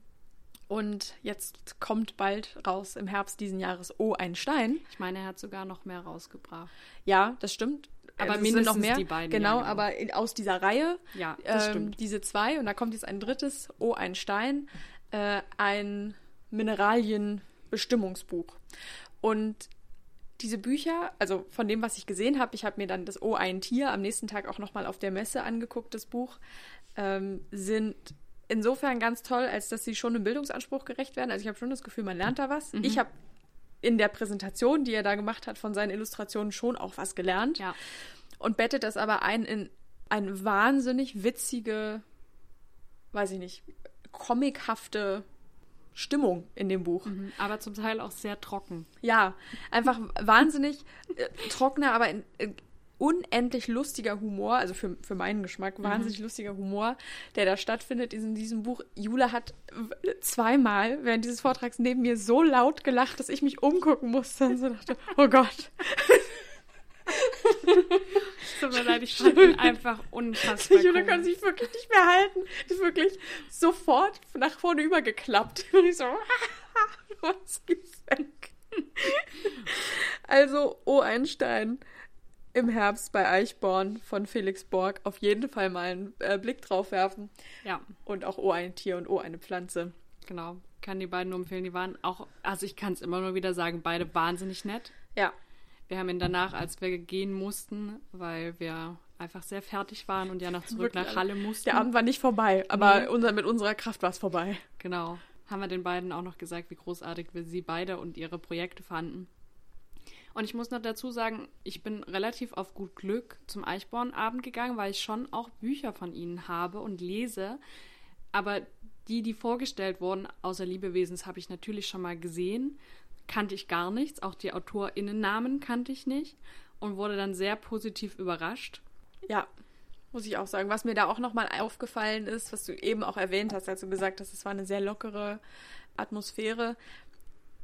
Und jetzt kommt bald raus im Herbst diesen Jahres Oh, ein Stein. Ich meine, er hat sogar noch mehr rausgebracht. Ja, das stimmt. Aber also mindestens noch mehr. die beiden. Genau, ja, genau. aber aus dieser Reihe. Ja, das ähm, stimmt. Diese zwei. Und da kommt jetzt ein drittes Oh, ein Stein. Äh, ein Mineralienbestimmungsbuch. Und diese Bücher, also von dem, was ich gesehen habe, ich habe mir dann das Oh, ein Tier am nächsten Tag auch nochmal auf der Messe angeguckt, das Buch, ähm, sind insofern ganz toll, als dass sie schon einem Bildungsanspruch gerecht werden. Also ich habe schon das Gefühl, man lernt da was. Mhm. Ich habe in der Präsentation, die er da gemacht hat, von seinen Illustrationen schon auch was gelernt. Ja. Und bettet das aber ein in eine wahnsinnig witzige, weiß ich nicht, comichafte Stimmung in dem Buch. Mhm, aber zum Teil auch sehr trocken. Ja, einfach wahnsinnig äh, trockener, aber in, in unendlich lustiger Humor, also für, für meinen Geschmack, mhm. wahnsinnig lustiger Humor, der da stattfindet in diesem Buch. Jula hat zweimal während dieses Vortrags neben mir so laut gelacht, dass ich mich umgucken musste und so dachte, oh Gott. Tut mir leid, ich fand ihn einfach unfassbar. Jule kann sich wirklich nicht mehr halten. Die ist wirklich sofort nach vorne übergeklappt. Und ich so, was gibt's weg? Also, O. Einstein im Herbst bei Eichborn von Felix Borg auf jeden Fall mal einen äh, Blick drauf werfen. Ja. Und auch O ein Tier und O eine Pflanze. Genau. Kann die beiden nur empfehlen. Die waren auch, also ich kann es immer nur wieder sagen, beide wahnsinnig nett. Ja. Wir haben ihn danach, als wir gehen mussten, weil wir einfach sehr fertig waren und ja noch zurück Wirklich, nach Halle mussten. Der Abend war nicht vorbei, aber nee. unser, mit unserer Kraft war es vorbei. Genau. Haben wir den beiden auch noch gesagt, wie großartig wir sie beide und ihre Projekte fanden. Und ich muss noch dazu sagen, ich bin relativ auf gut Glück zum Eichborn-Abend gegangen, weil ich schon auch Bücher von ihnen habe und lese. Aber die, die vorgestellt wurden, außer Liebewesens, habe ich natürlich schon mal gesehen kannte ich gar nichts. Auch die AutorInnennamen kannte ich nicht und wurde dann sehr positiv überrascht. Ja, muss ich auch sagen. Was mir da auch nochmal aufgefallen ist, was du eben auch erwähnt hast, als du gesagt hast, es war eine sehr lockere Atmosphäre.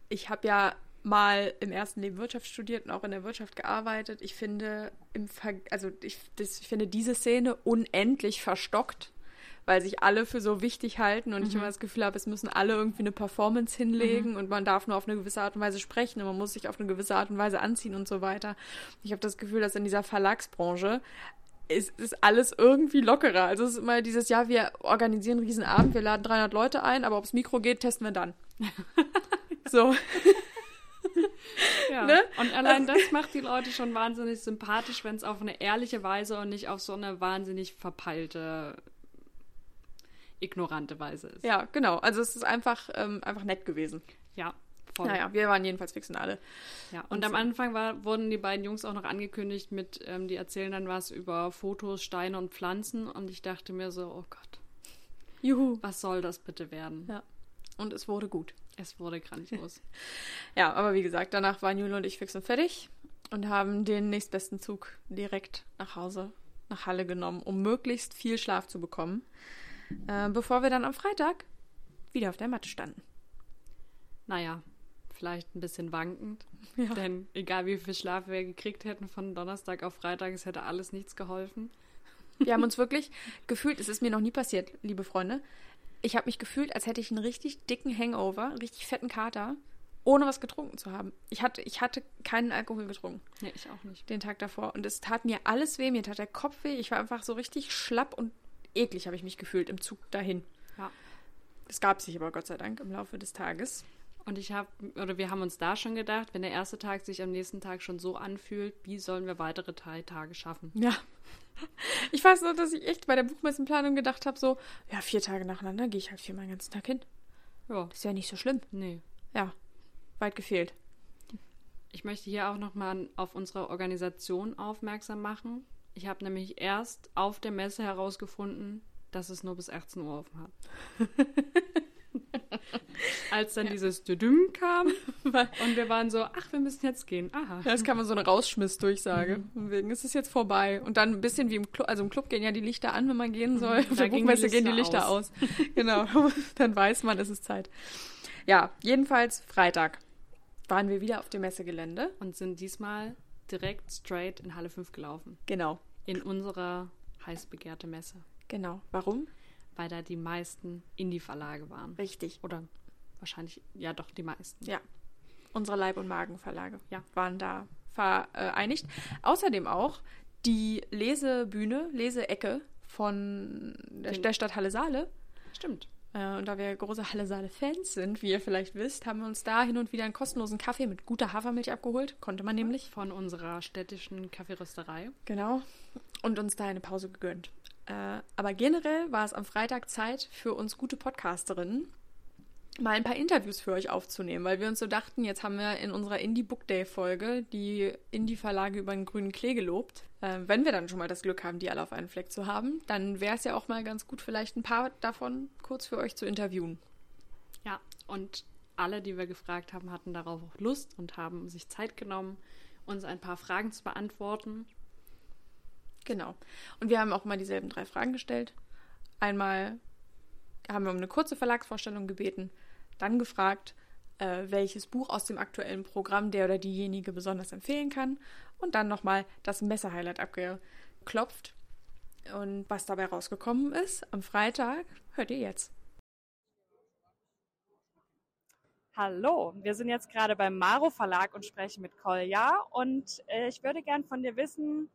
Ich habe ja mal im ersten Leben Wirtschaft studiert und auch in der Wirtschaft gearbeitet. Ich finde, im Ver also ich, das, ich finde diese Szene unendlich verstockt weil sich alle für so wichtig halten und mhm. ich immer das Gefühl habe, es müssen alle irgendwie eine Performance hinlegen mhm. und man darf nur auf eine gewisse Art und Weise sprechen und man muss sich auf eine gewisse Art und Weise anziehen und so weiter. Ich habe das Gefühl, dass in dieser Verlagsbranche ist, ist alles irgendwie lockerer. Also es ist immer dieses Jahr, wir organisieren einen Riesenabend, wir laden 300 Leute ein, aber ob es Mikro geht, testen wir dann. so. Ja. Ne? Und allein das macht die Leute schon wahnsinnig sympathisch, wenn es auf eine ehrliche Weise und nicht auf so eine wahnsinnig verpeilte ignorante Weise ist. Ja, genau. Also es ist einfach, ähm, einfach nett gewesen. Ja. Voll. Naja, wir waren jedenfalls fix und alle. Ja, und, und am so. Anfang war, wurden die beiden Jungs auch noch angekündigt mit, ähm, die erzählen dann was über Fotos, Steine und Pflanzen und ich dachte mir so, oh Gott. Juhu. Was soll das bitte werden? Ja. Und es wurde gut. Es wurde grandios. ja, aber wie gesagt, danach waren Jule und ich fix und fertig und haben den nächstbesten Zug direkt nach Hause, nach Halle genommen, um möglichst viel Schlaf zu bekommen äh, bevor wir dann am Freitag wieder auf der Matte standen. Naja, vielleicht ein bisschen wankend. Ja. Denn egal wie viel Schlaf wir gekriegt hätten von Donnerstag auf Freitag, es hätte alles nichts geholfen. Wir haben uns wirklich gefühlt, es ist mir noch nie passiert, liebe Freunde. Ich habe mich gefühlt, als hätte ich einen richtig dicken Hangover, einen richtig fetten Kater, ohne was getrunken zu haben. Ich hatte, ich hatte keinen Alkohol getrunken. Nee, ich auch nicht. Den Tag davor. Und es tat mir alles weh. Mir tat der Kopf weh. Ich war einfach so richtig schlapp und eklig habe ich mich gefühlt im Zug dahin. Ja. Das gab sich aber Gott sei Dank im Laufe des Tages. Und ich habe, oder wir haben uns da schon gedacht, wenn der erste Tag sich am nächsten Tag schon so anfühlt, wie sollen wir weitere drei Tage schaffen? Ja. Ich weiß nur, dass ich echt bei der Buchmessenplanung gedacht habe, so, ja, vier Tage nacheinander gehe ich halt viermal den ganzen Tag hin. Ja. Das ist ja nicht so schlimm. Nee. Ja. Weit gefehlt. Ich möchte hier auch nochmal auf unsere Organisation aufmerksam machen. Ich habe nämlich erst auf der Messe herausgefunden, dass es nur bis 18 Uhr offen hat. Als dann dieses Düdüm kam und wir waren so, ach, wir müssen jetzt gehen. Aha. Ja, das kann man so eine Rausschmiss-Durchsage. Mhm. Wegen, es ist jetzt vorbei. Und dann ein bisschen wie im Club, also im Club gehen ja die Lichter an, wenn man gehen mhm. soll. Auf der Buchmesse gehen die Lichter aus. aus. genau. dann weiß man, es ist Zeit. Ja, jedenfalls Freitag waren wir wieder auf dem Messegelände. Und sind diesmal direkt straight in Halle 5 gelaufen. Genau. In unserer heiß begehrte Messe. Genau. Warum? Weil da die meisten Indie-Verlage waren. Richtig. Oder wahrscheinlich, ja doch, die meisten. Ja. Unsere Leib- und Magenverlage ja. waren da vereinigt. Außerdem auch die Lesebühne, Leseecke von der, der Stadt Halle Saale. Stimmt. Äh, und da wir große Halle-Saale-Fans sind, wie ihr vielleicht wisst, haben wir uns da hin und wieder einen kostenlosen Kaffee mit guter Hafermilch abgeholt. Konnte man nämlich. Von unserer städtischen Kaffeerösterei. Genau. Und uns da eine Pause gegönnt. Äh, aber generell war es am Freitag Zeit für uns gute Podcasterinnen, mal ein paar Interviews für euch aufzunehmen, weil wir uns so dachten, jetzt haben wir in unserer Indie Book Day Folge die Indie-Verlage über den grünen Klee gelobt. Äh, wenn wir dann schon mal das Glück haben, die alle auf einen Fleck zu haben, dann wäre es ja auch mal ganz gut, vielleicht ein paar davon kurz für euch zu interviewen. Ja, und alle, die wir gefragt haben, hatten darauf auch Lust und haben sich Zeit genommen, uns ein paar Fragen zu beantworten. Genau. Und wir haben auch mal dieselben drei Fragen gestellt. Einmal haben wir um eine kurze Verlagsvorstellung gebeten, dann gefragt, äh, welches Buch aus dem aktuellen Programm der oder diejenige besonders empfehlen kann und dann nochmal das Messehighlight abgeklopft. Und was dabei rausgekommen ist am Freitag, hört ihr jetzt. Hallo, wir sind jetzt gerade beim Maro Verlag und sprechen mit Kolja und äh, ich würde gern von dir wissen,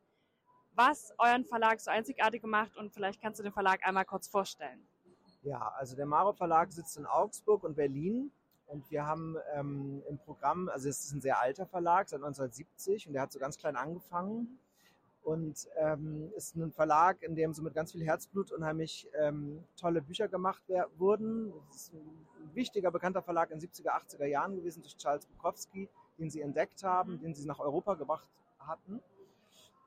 was euren Verlag so einzigartig macht und vielleicht kannst du den Verlag einmal kurz vorstellen. Ja, also der Maro Verlag sitzt in Augsburg und Berlin und wir haben ähm, im Programm, also es ist ein sehr alter Verlag, seit 1970 und der hat so ganz klein angefangen und ähm, ist ein Verlag, in dem so mit ganz viel Herzblut unheimlich ähm, tolle Bücher gemacht wurden. Es ist ein wichtiger, bekannter Verlag in den 70er, 80er Jahren gewesen durch Charles Bukowski, den sie entdeckt haben, den sie nach Europa gebracht hatten.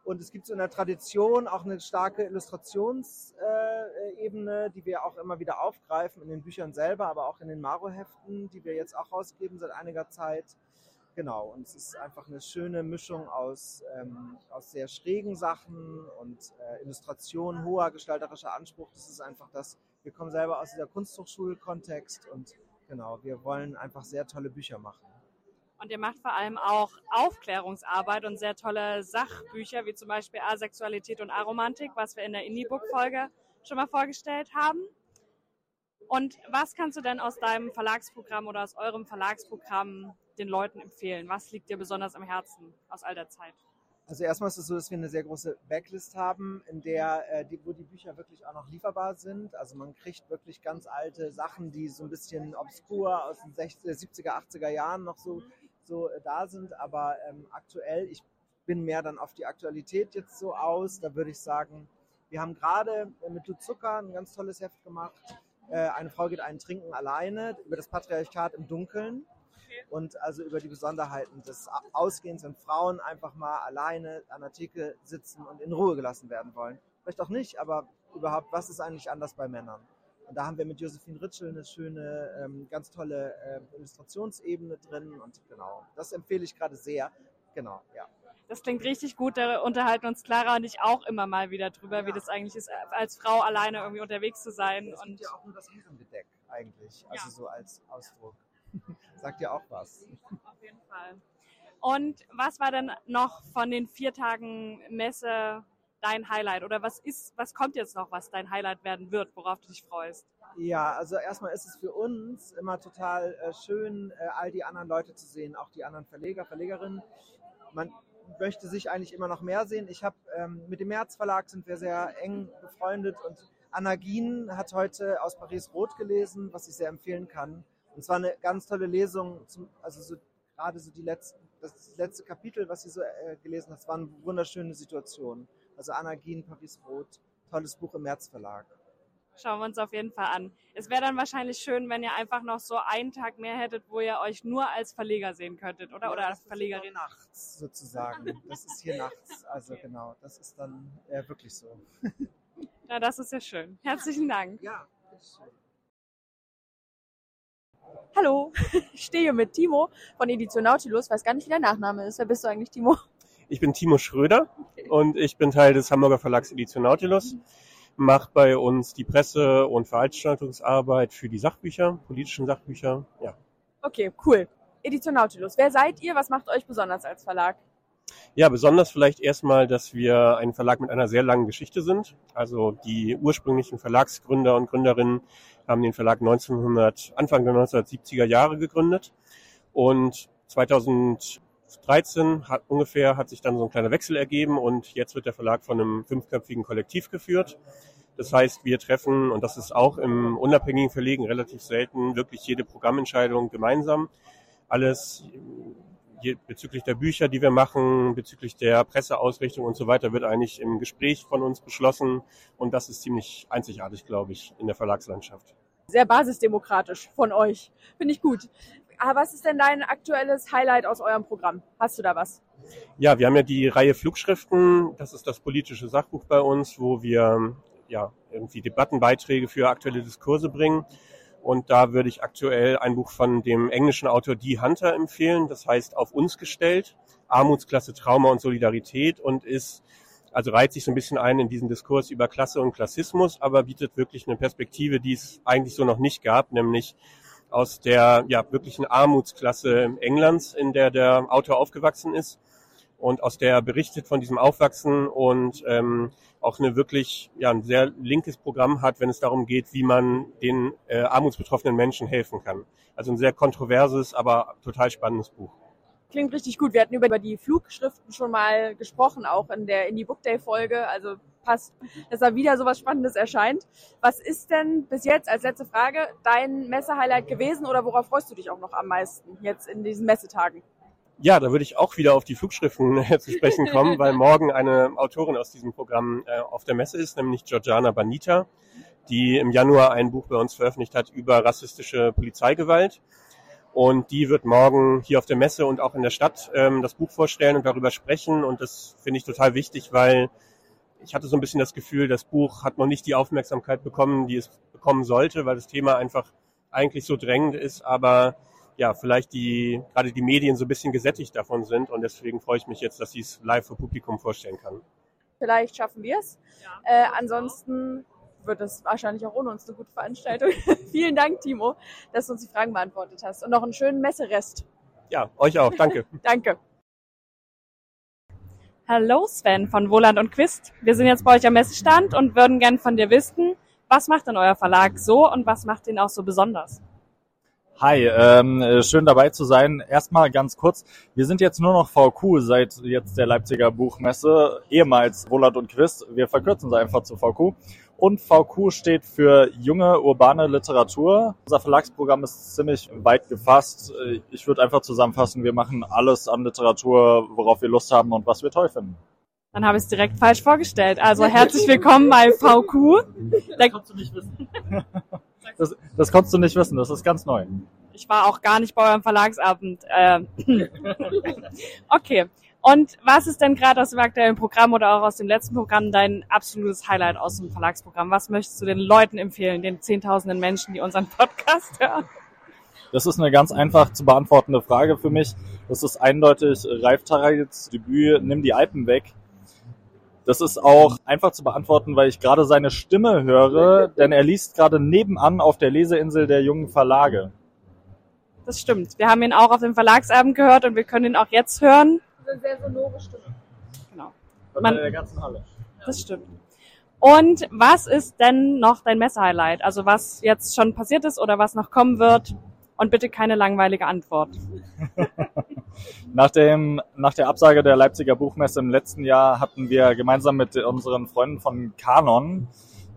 Und es gibt so in der Tradition auch eine starke Illustrationsebene, die wir auch immer wieder aufgreifen in den Büchern selber, aber auch in den Maro-Heften, die wir jetzt auch rausgeben seit einiger Zeit. Genau, und es ist einfach eine schöne Mischung aus, ähm, aus sehr schrägen Sachen und äh, Illustrationen, hoher gestalterischer Anspruch. Das ist einfach das, wir kommen selber aus dieser Kunsthochschulkontext und genau, wir wollen einfach sehr tolle Bücher machen. Und ihr macht vor allem auch Aufklärungsarbeit und sehr tolle Sachbücher, wie zum Beispiel Asexualität und Aromantik, was wir in der Indie-Book-Folge schon mal vorgestellt haben. Und was kannst du denn aus deinem Verlagsprogramm oder aus eurem Verlagsprogramm den Leuten empfehlen? Was liegt dir besonders am Herzen aus all der Zeit? Also erstmal ist es so, dass wir eine sehr große Backlist haben, in der, äh, die, wo die Bücher wirklich auch noch lieferbar sind. Also man kriegt wirklich ganz alte Sachen, die so ein bisschen obskur aus den 60, 70er, 80er Jahren noch so so äh, da sind. Aber ähm, aktuell, ich bin mehr dann auf die Aktualität jetzt so aus. Da würde ich sagen, wir haben gerade äh, mit Du Zucker ein ganz tolles Heft gemacht. Äh, eine Frau geht einen trinken alleine über das Patriarchat im Dunkeln. Und also über die Besonderheiten des Ausgehens, wenn Frauen einfach mal alleine an der Theke sitzen und in Ruhe gelassen werden wollen. Vielleicht auch nicht, aber überhaupt, was ist eigentlich anders bei Männern? Und da haben wir mit Josephine Ritschel eine schöne, ähm, ganz tolle äh, Illustrationsebene drin. Und genau, das empfehle ich gerade sehr. Genau, ja. Das klingt richtig gut. Da unterhalten uns Clara und ich auch immer mal wieder drüber, ja. wie das eigentlich ist, als Frau alleine irgendwie unterwegs zu sein. Es und ja auch nur das Herrenbedeck eigentlich, also ja. so als Ausdruck. Sagt ja auch was. Auf jeden Fall. Und was war denn noch von den vier Tagen Messe dein Highlight oder was ist, was kommt jetzt noch, was dein Highlight werden wird, worauf du dich freust? Ja, also erstmal ist es für uns immer total äh, schön, äh, all die anderen Leute zu sehen, auch die anderen Verleger, Verlegerinnen. Man möchte sich eigentlich immer noch mehr sehen. Ich habe ähm, mit dem März Verlag sind wir sehr eng befreundet und Anna Gien hat heute aus Paris Rot gelesen, was ich sehr empfehlen kann. Und zwar eine ganz tolle Lesung, zum, also so, gerade so die letzten, das letzte Kapitel, was sie so äh, gelesen hat, war eine wunderschöne Situation. Also Anna Gien, Paris Rot, tolles Buch im März Verlag. Schauen wir uns auf jeden Fall an. Es wäre dann wahrscheinlich schön, wenn ihr einfach noch so einen Tag mehr hättet, wo ihr euch nur als Verleger sehen könntet, oder? Ja, oder als Verlegerin. nachts sozusagen. Das ist hier nachts. Also okay. genau, das ist dann äh, wirklich so. Na, das ist ja schön. Herzlichen Dank. Ja, bitteschön. Hallo, ich stehe mit Timo von Edition Nautilus. Weiß gar nicht, wie der Nachname ist. Wer bist du eigentlich, Timo? Ich bin Timo Schröder und ich bin Teil des Hamburger Verlags Edition Nautilus. Mache bei uns die Presse- und Veranstaltungsarbeit für die Sachbücher, politischen Sachbücher. Ja. Okay, cool. Edition Nautilus. Wer seid ihr? Was macht euch besonders als Verlag? Ja, besonders vielleicht erstmal, dass wir ein Verlag mit einer sehr langen Geschichte sind. Also die ursprünglichen Verlagsgründer und Gründerinnen haben den Verlag 1900, Anfang der 1970er Jahre gegründet und 2000 13 hat, ungefähr hat sich dann so ein kleiner Wechsel ergeben und jetzt wird der Verlag von einem fünfköpfigen Kollektiv geführt. Das heißt, wir treffen, und das ist auch im unabhängigen Verlegen relativ selten, wirklich jede Programmentscheidung gemeinsam. Alles bezüglich der Bücher, die wir machen, bezüglich der Presseausrichtung und so weiter, wird eigentlich im Gespräch von uns beschlossen. Und das ist ziemlich einzigartig, glaube ich, in der Verlagslandschaft. Sehr basisdemokratisch von euch. Finde ich gut. Aber was ist denn dein aktuelles Highlight aus eurem Programm? Hast du da was? Ja, wir haben ja die Reihe Flugschriften. Das ist das politische Sachbuch bei uns, wo wir ja irgendwie Debattenbeiträge für aktuelle Diskurse bringen. Und da würde ich aktuell ein Buch von dem englischen Autor Dee Hunter empfehlen. Das heißt Auf uns gestellt, Armutsklasse, Trauma und Solidarität und ist, also reiht sich so ein bisschen ein in diesen Diskurs über Klasse und Klassismus, aber bietet wirklich eine Perspektive, die es eigentlich so noch nicht gab, nämlich aus der ja, wirklichen Armutsklasse Englands, in der der Autor aufgewachsen ist und aus der er berichtet von diesem Aufwachsen und ähm, auch eine wirklich ja, ein sehr linkes Programm hat, wenn es darum geht, wie man den äh, armutsbetroffenen Menschen helfen kann. Also ein sehr kontroverses, aber total spannendes Buch. Klingt richtig gut. Wir hatten über die Flugschriften schon mal gesprochen, auch in der Indie Book Day Folge. Also passt, dass da wieder so was Spannendes erscheint. Was ist denn bis jetzt als letzte Frage dein Messehighlight gewesen oder worauf freust du dich auch noch am meisten jetzt in diesen Messetagen? Ja, da würde ich auch wieder auf die Flugschriften äh, zu sprechen kommen, weil morgen eine Autorin aus diesem Programm äh, auf der Messe ist, nämlich Georgiana Banita, die im Januar ein Buch bei uns veröffentlicht hat über rassistische Polizeigewalt. Und die wird morgen hier auf der Messe und auch in der Stadt ähm, das Buch vorstellen und darüber sprechen. Und das finde ich total wichtig, weil ich hatte so ein bisschen das Gefühl, das Buch hat noch nicht die Aufmerksamkeit bekommen, die es bekommen sollte, weil das Thema einfach eigentlich so drängend ist, aber ja, vielleicht die, gerade die Medien so ein bisschen gesättigt davon sind und deswegen freue ich mich jetzt, dass ich es live für Publikum vorstellen kann. Vielleicht schaffen wir es. Ja. Äh, ansonsten wird es wahrscheinlich auch ohne uns eine gute Veranstaltung. Vielen Dank, Timo, dass du uns die Fragen beantwortet hast und noch einen schönen Messerest. Ja, euch auch. Danke. Danke. Hallo Sven von Wohland und Quist. Wir sind jetzt bei euch am Messestand und würden gern von dir wissen, was macht denn euer Verlag so und was macht ihn auch so besonders? Hi, ähm, äh, schön dabei zu sein. Erstmal ganz kurz, wir sind jetzt nur noch VQ seit jetzt der Leipziger Buchmesse, ehemals Wollert und Quist. Wir verkürzen es einfach zu VQ. Und VQ steht für junge urbane Literatur. Unser Verlagsprogramm ist ziemlich weit gefasst. Äh, ich würde einfach zusammenfassen, wir machen alles an Literatur, worauf wir Lust haben und was wir toll finden. Dann habe ich es direkt falsch vorgestellt. Also herzlich willkommen bei VQ. Das konntest du nicht wissen. Das, das konntest du nicht wissen, das ist ganz neu. Ich war auch gar nicht bei eurem Verlagsabend. Äh. okay. Und was ist denn gerade aus dem aktuellen Programm oder auch aus dem letzten Programm dein absolutes Highlight aus dem Verlagsprogramm? Was möchtest du den Leuten empfehlen, den zehntausenden Menschen, die unseren Podcast hören? Das ist eine ganz einfach zu beantwortende Frage für mich. Das ist eindeutig Ralf Taragits Debüt Nimm die Alpen weg. Das ist auch einfach zu beantworten, weil ich gerade seine Stimme höre, denn er liest gerade nebenan auf der Leseinsel der jungen Verlage. Das stimmt. Wir haben ihn auch auf dem Verlagsabend gehört und wir können ihn auch jetzt hören. Eine sehr sonore Stimme. Genau. Man, in der ganzen Halle. Das stimmt. Und was ist denn noch dein Messehighlight? Also was jetzt schon passiert ist oder was noch kommen wird? Und bitte keine langweilige Antwort. nach, dem, nach der Absage der Leipziger Buchmesse im letzten Jahr hatten wir gemeinsam mit unseren Freunden von Canon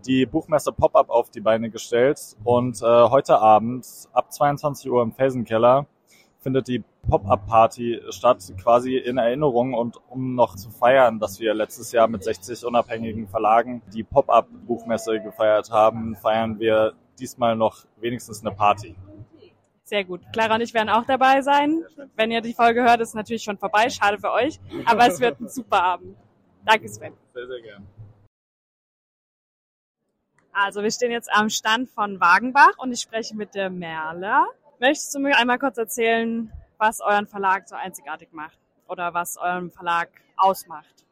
die Buchmesse Pop-Up auf die Beine gestellt. Und äh, heute Abend ab 22 Uhr im Felsenkeller findet die Pop-Up-Party statt, quasi in Erinnerung und um noch zu feiern, dass wir letztes Jahr mit 60 unabhängigen Verlagen die Pop-Up-Buchmesse gefeiert haben, feiern wir diesmal noch wenigstens eine Party. Sehr gut. Clara und ich werden auch dabei sein. Wenn ihr die Folge hört, ist natürlich schon vorbei. Schade für euch. Aber es wird ein super Abend. Danke, Sven. Sehr, sehr gerne. Also wir stehen jetzt am Stand von Wagenbach und ich spreche mit der Merle. Möchtest du mir einmal kurz erzählen, was euren Verlag so einzigartig macht oder was euren Verlag ausmacht?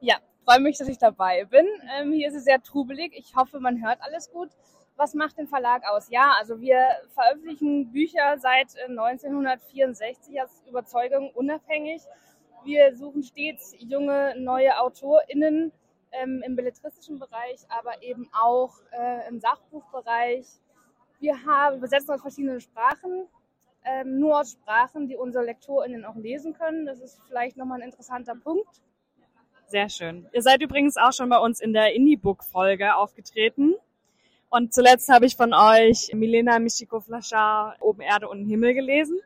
Ja, freue mich, dass ich dabei bin. Ähm, hier ist es sehr trubelig. Ich hoffe, man hört alles gut was macht den Verlag aus? Ja, also wir veröffentlichen Bücher seit 1964 äh, als Überzeugung unabhängig. Wir suchen stets junge, neue AutorInnen ähm, im belletristischen Bereich, aber eben auch äh, im Sachbuchbereich. Wir haben übersetzen aus verschiedenen Sprachen, ähm, nur aus Sprachen, die unsere LektorInnen auch lesen können. Das ist vielleicht nochmal ein interessanter Punkt. Sehr schön. Ihr seid übrigens auch schon bei uns in der Indie-Book-Folge aufgetreten. Und zuletzt habe ich von euch Milena Michiko-Flaschar Oben Erde und Himmel gelesen.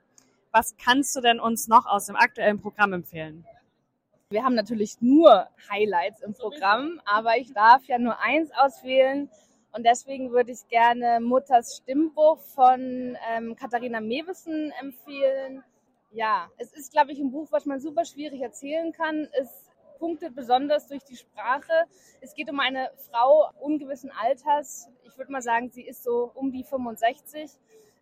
Was kannst du denn uns noch aus dem aktuellen Programm empfehlen? Wir haben natürlich nur Highlights im Programm, aber ich darf ja nur eins auswählen. Und deswegen würde ich gerne Mutters Stimmbruch von ähm, Katharina Mewissen empfehlen. Ja, es ist, glaube ich, ein Buch, was man super schwierig erzählen kann. Es punktet besonders durch die Sprache. Es geht um eine Frau ungewissen Alters. Ich würde mal sagen, sie ist so um die 65,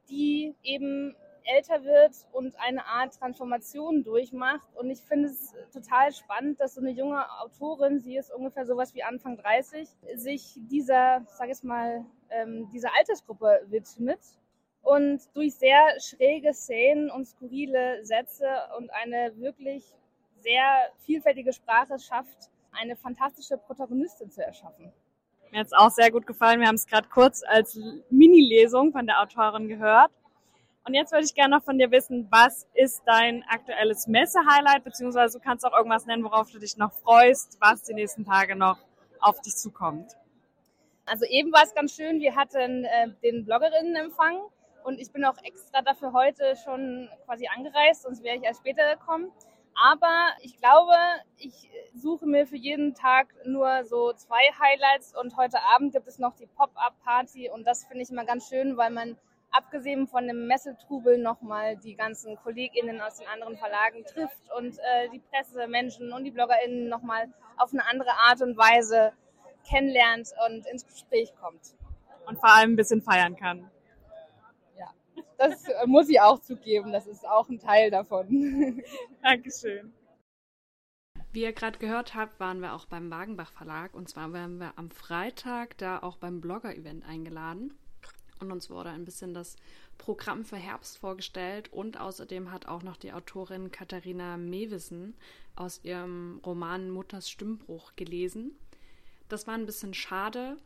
die eben älter wird und eine Art Transformation durchmacht. Und ich finde es total spannend, dass so eine junge Autorin, sie ist ungefähr sowas wie Anfang 30, sich dieser, sag ich mal, ähm, dieser Altersgruppe widmet und durch sehr schräge Szenen und skurrile Sätze und eine wirklich sehr vielfältige Sprache schafft, eine fantastische Protagonistin zu erschaffen. Mir hat es auch sehr gut gefallen. Wir haben es gerade kurz als Mini-Lesung von der Autorin gehört. Und jetzt würde ich gerne noch von dir wissen, was ist dein aktuelles Messe-Highlight, beziehungsweise du kannst auch irgendwas nennen, worauf du dich noch freust, was die nächsten Tage noch auf dich zukommt. Also eben war es ganz schön, wir hatten äh, den Bloggerinnenempfang und ich bin auch extra dafür heute schon quasi angereist, sonst wäre ich erst später gekommen. Aber ich glaube, ich suche mir für jeden Tag nur so zwei Highlights und heute Abend gibt es noch die Pop-up-Party und das finde ich immer ganz schön, weil man abgesehen von dem Messetrubel nochmal die ganzen KollegInnen aus den anderen Verlagen trifft und äh, die Pressemenschen und die BloggerInnen nochmal auf eine andere Art und Weise kennenlernt und ins Gespräch kommt. Und vor allem ein bisschen feiern kann. Ja, das muss ich auch zugeben, das ist auch ein Teil davon. Dankeschön. Wie ihr gerade gehört habt, waren wir auch beim Wagenbach Verlag und zwar waren wir am Freitag da auch beim Blogger-Event eingeladen und uns wurde ein bisschen das Programm für Herbst vorgestellt und außerdem hat auch noch die Autorin Katharina Mewissen aus ihrem Roman Mutters Stimmbruch gelesen. Das war ein bisschen schade,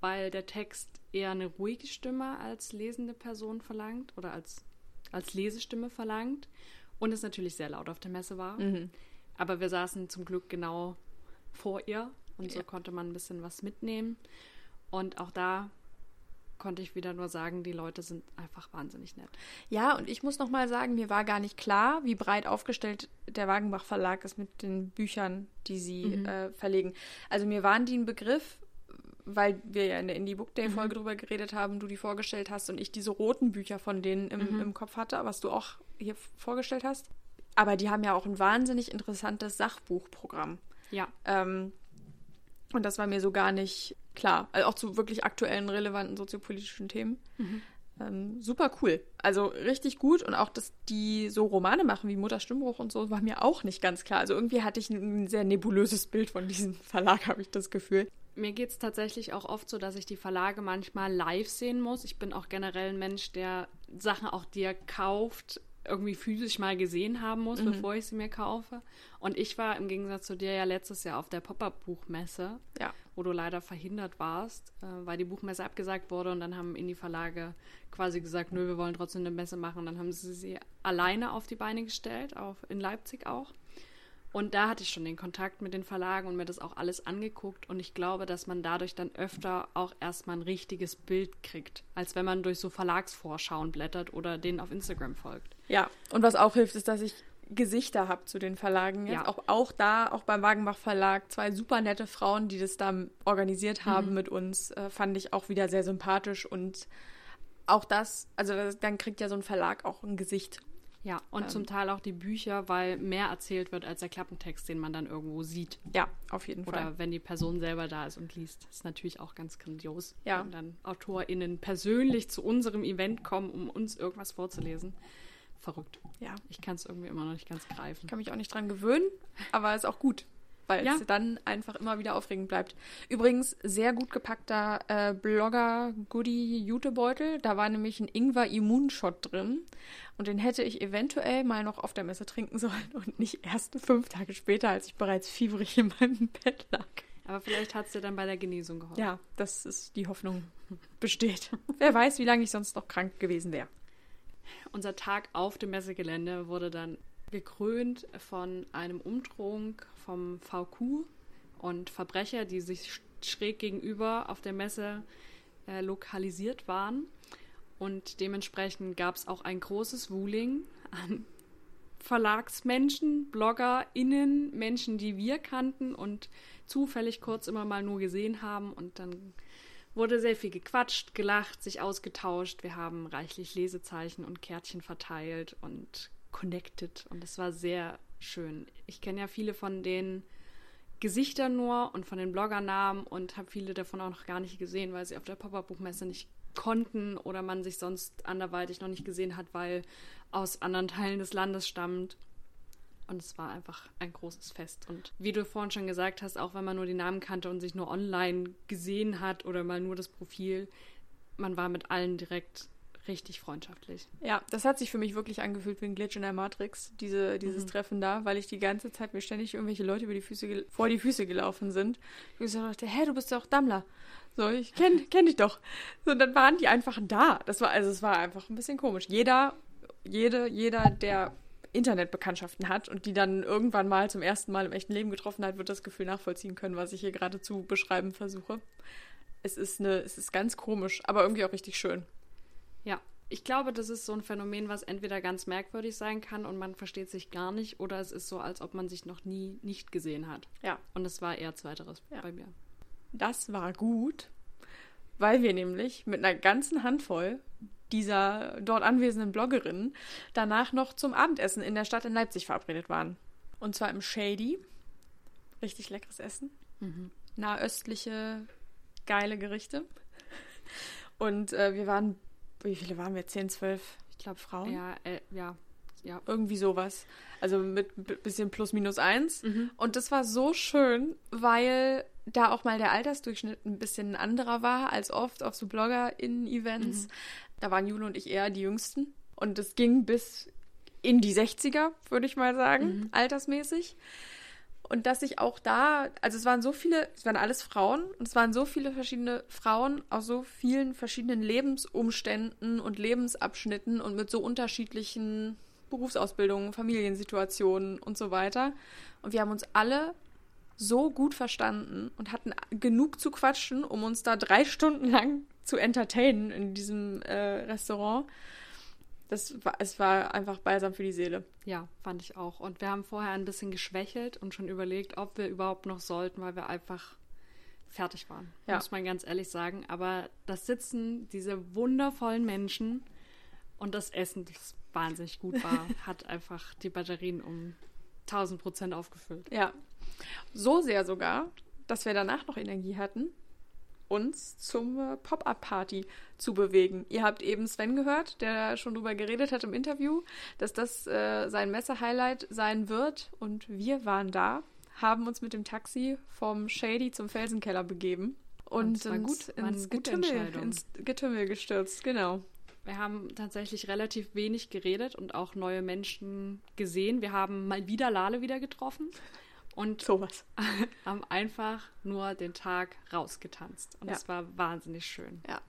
weil der Text eher eine ruhige Stimme als lesende Person verlangt oder als, als Lesestimme verlangt und es natürlich sehr laut auf der Messe war. Mhm. Aber wir saßen zum Glück genau vor ihr und ja. so konnte man ein bisschen was mitnehmen. Und auch da konnte ich wieder nur sagen, die Leute sind einfach wahnsinnig nett. Ja, und ich muss noch mal sagen, mir war gar nicht klar, wie breit aufgestellt der Wagenbach Verlag ist mit den Büchern, die sie mhm. äh, verlegen. Also mir waren die ein Begriff, weil wir ja in der Indie Book Day Folge mhm. drüber geredet haben, du die vorgestellt hast und ich diese roten Bücher von denen im, mhm. im Kopf hatte, was du auch hier vorgestellt hast. Aber die haben ja auch ein wahnsinnig interessantes Sachbuchprogramm. Ja. Ähm, und das war mir so gar nicht klar. Also auch zu wirklich aktuellen, relevanten soziopolitischen Themen. Mhm. Ähm, super cool. Also richtig gut. Und auch, dass die so Romane machen wie Mutter Stimmbruch und so, war mir auch nicht ganz klar. Also irgendwie hatte ich ein sehr nebulöses Bild von diesem Verlag, habe ich das Gefühl. Mir geht es tatsächlich auch oft so, dass ich die Verlage manchmal live sehen muss. Ich bin auch generell ein Mensch, der Sachen auch dir kauft, irgendwie physisch mal gesehen haben muss, mhm. bevor ich sie mir kaufe. Und ich war im Gegensatz zu dir ja letztes Jahr auf der Pop-Up-Buchmesse, ja. wo du leider verhindert warst, äh, weil die Buchmesse abgesagt wurde und dann haben Indie-Verlage quasi gesagt, nö, wir wollen trotzdem eine Messe machen. Und dann haben sie sie alleine auf die Beine gestellt, auf, in Leipzig auch. Und da hatte ich schon den Kontakt mit den Verlagen und mir das auch alles angeguckt. Und ich glaube, dass man dadurch dann öfter auch erstmal ein richtiges Bild kriegt, als wenn man durch so Verlagsvorschauen blättert oder denen auf Instagram folgt. Ja, und was auch hilft, ist, dass ich Gesichter habe zu den Verlagen. Ja. Auch, auch da, auch beim Wagenbach Verlag, zwei super nette Frauen, die das da organisiert haben mhm. mit uns, äh, fand ich auch wieder sehr sympathisch. Und auch das, also das, dann kriegt ja so ein Verlag auch ein Gesicht ja, und ähm, zum Teil auch die Bücher, weil mehr erzählt wird als der Klappentext, den man dann irgendwo sieht. Ja, auf jeden Oder Fall. Oder wenn die Person selber da ist und liest. Das ist natürlich auch ganz grandios, ja. wenn dann AutorInnen persönlich zu unserem Event kommen, um uns irgendwas vorzulesen. Verrückt. Ja. Ich kann es irgendwie immer noch nicht ganz greifen. Ich kann mich auch nicht dran gewöhnen, aber ist auch gut weil ja. es dann einfach immer wieder aufregend bleibt. Übrigens, sehr gut gepackter äh, Blogger-Goodie-Jutebeutel. Da war nämlich ein Ingwer-Immunshot drin. Und den hätte ich eventuell mal noch auf der Messe trinken sollen und nicht erst fünf Tage später, als ich bereits fiebrig in meinem Bett lag. Aber vielleicht hat es dir dann bei der Genesung geholfen. Ja, das ist die Hoffnung besteht. Wer weiß, wie lange ich sonst noch krank gewesen wäre. Unser Tag auf dem Messegelände wurde dann gekrönt von einem Umtrunk vom VQ und Verbrecher, die sich schräg gegenüber auf der Messe äh, lokalisiert waren. Und dementsprechend gab es auch ein großes Wuling an Verlagsmenschen, BloggerInnen, Menschen, die wir kannten und zufällig kurz immer mal nur gesehen haben. Und dann wurde sehr viel gequatscht, gelacht, sich ausgetauscht. Wir haben reichlich Lesezeichen und Kärtchen verteilt und connected. Und es war sehr schön. Ich kenne ja viele von den Gesichtern nur und von den Bloggernamen und habe viele davon auch noch gar nicht gesehen, weil sie auf der Pop-Up-Buchmesse nicht konnten oder man sich sonst anderweitig noch nicht gesehen hat, weil aus anderen Teilen des Landes stammt. Und es war einfach ein großes Fest. Und wie du vorhin schon gesagt hast, auch wenn man nur die Namen kannte und sich nur online gesehen hat oder mal nur das Profil, man war mit allen direkt richtig freundschaftlich. Ja, das hat sich für mich wirklich angefühlt wie ein Glitch in der Matrix, diese, dieses mhm. Treffen da, weil ich die ganze Zeit mir ständig irgendwelche Leute über die Füße vor die Füße gelaufen sind. Ich dachte, hä, du bist doch Dammler. So, ich kenne kenn dich doch. So, und dann waren die einfach da. Das war, also es war einfach ein bisschen komisch. Jeder, jede, jeder, der Internetbekanntschaften hat und die dann irgendwann mal zum ersten Mal im echten Leben getroffen hat, wird das Gefühl nachvollziehen können, was ich hier gerade zu beschreiben versuche. Es ist eine, es ist ganz komisch, aber irgendwie auch richtig schön. Ja, ich glaube, das ist so ein Phänomen, was entweder ganz merkwürdig sein kann und man versteht sich gar nicht, oder es ist so, als ob man sich noch nie nicht gesehen hat. Ja. Und es war eher zweiteres ja. bei mir. Das war gut, weil wir nämlich mit einer ganzen Handvoll dieser dort anwesenden Bloggerinnen danach noch zum Abendessen in der Stadt in Leipzig verabredet waren. Und zwar im Shady. Richtig leckeres Essen. Mhm. Nahöstliche, geile Gerichte. Und äh, wir waren, wie viele waren wir? Zehn, zwölf, ich glaube, Frauen? Ja, äh, ja. Ja, irgendwie sowas. Also mit ein bisschen plus minus eins. Mhm. Und das war so schön, weil da auch mal der Altersdurchschnitt ein bisschen anderer war als oft auf so Blogger-In-Events. Mhm. Da waren Jule und ich eher die Jüngsten. Und es ging bis in die 60er, würde ich mal sagen, mhm. altersmäßig. Und dass ich auch da, also es waren so viele, es waren alles Frauen und es waren so viele verschiedene Frauen aus so vielen verschiedenen Lebensumständen und Lebensabschnitten und mit so unterschiedlichen Berufsausbildungen, Familiensituationen und so weiter. Und wir haben uns alle so gut verstanden und hatten genug zu quatschen, um uns da drei Stunden lang zu entertainen in diesem äh, Restaurant. Das war, es war einfach balsam für die Seele. Ja, fand ich auch. Und wir haben vorher ein bisschen geschwächelt und schon überlegt, ob wir überhaupt noch sollten, weil wir einfach fertig waren. Ja. Muss man ganz ehrlich sagen. Aber das Sitzen, diese wundervollen Menschen und das Essen, das wahnsinnig gut war, hat einfach die Batterien um 1000 Prozent aufgefüllt. Ja, so sehr sogar, dass wir danach noch Energie hatten, uns zum äh, Pop-up-Party zu bewegen. Ihr habt eben Sven gehört, der schon drüber geredet hat im Interview, dass das äh, sein Messe-Highlight sein wird. Und wir waren da, haben uns mit dem Taxi vom Shady zum Felsenkeller begeben und, und sind gut, ins, Getümmel, ins Getümmel gestürzt. Genau. Wir haben tatsächlich relativ wenig geredet und auch neue Menschen gesehen. Wir haben mal wieder Lale wieder getroffen und sowas. haben einfach nur den Tag rausgetanzt. Und es ja. war wahnsinnig schön. Ja.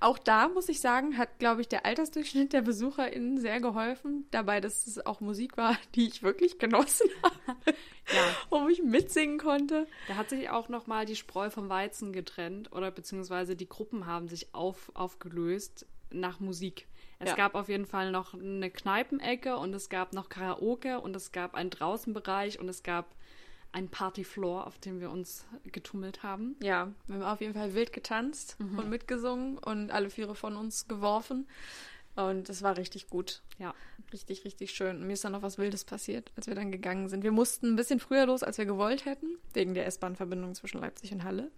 Auch da muss ich sagen, hat, glaube ich, der Altersdurchschnitt der BesucherInnen sehr geholfen. Dabei, dass es auch Musik war, die ich wirklich genossen habe. ja. Wo ich mitsingen konnte. Da hat sich auch nochmal die Spreu vom Weizen getrennt. Oder beziehungsweise die Gruppen haben sich auf, aufgelöst nach Musik. Es ja. gab auf jeden Fall noch eine Kneipenecke und es gab noch Karaoke und es gab einen Draußenbereich und es gab ein Partyfloor, auf dem wir uns getummelt haben. Ja, wir haben auf jeden Fall wild getanzt mhm. und mitgesungen und alle Viere von uns geworfen. Und es war richtig gut. Ja. Richtig, richtig schön. Und mir ist dann noch was Wildes passiert, als wir dann gegangen sind. Wir mussten ein bisschen früher los, als wir gewollt hätten, wegen der S-Bahn-Verbindung zwischen Leipzig und Halle.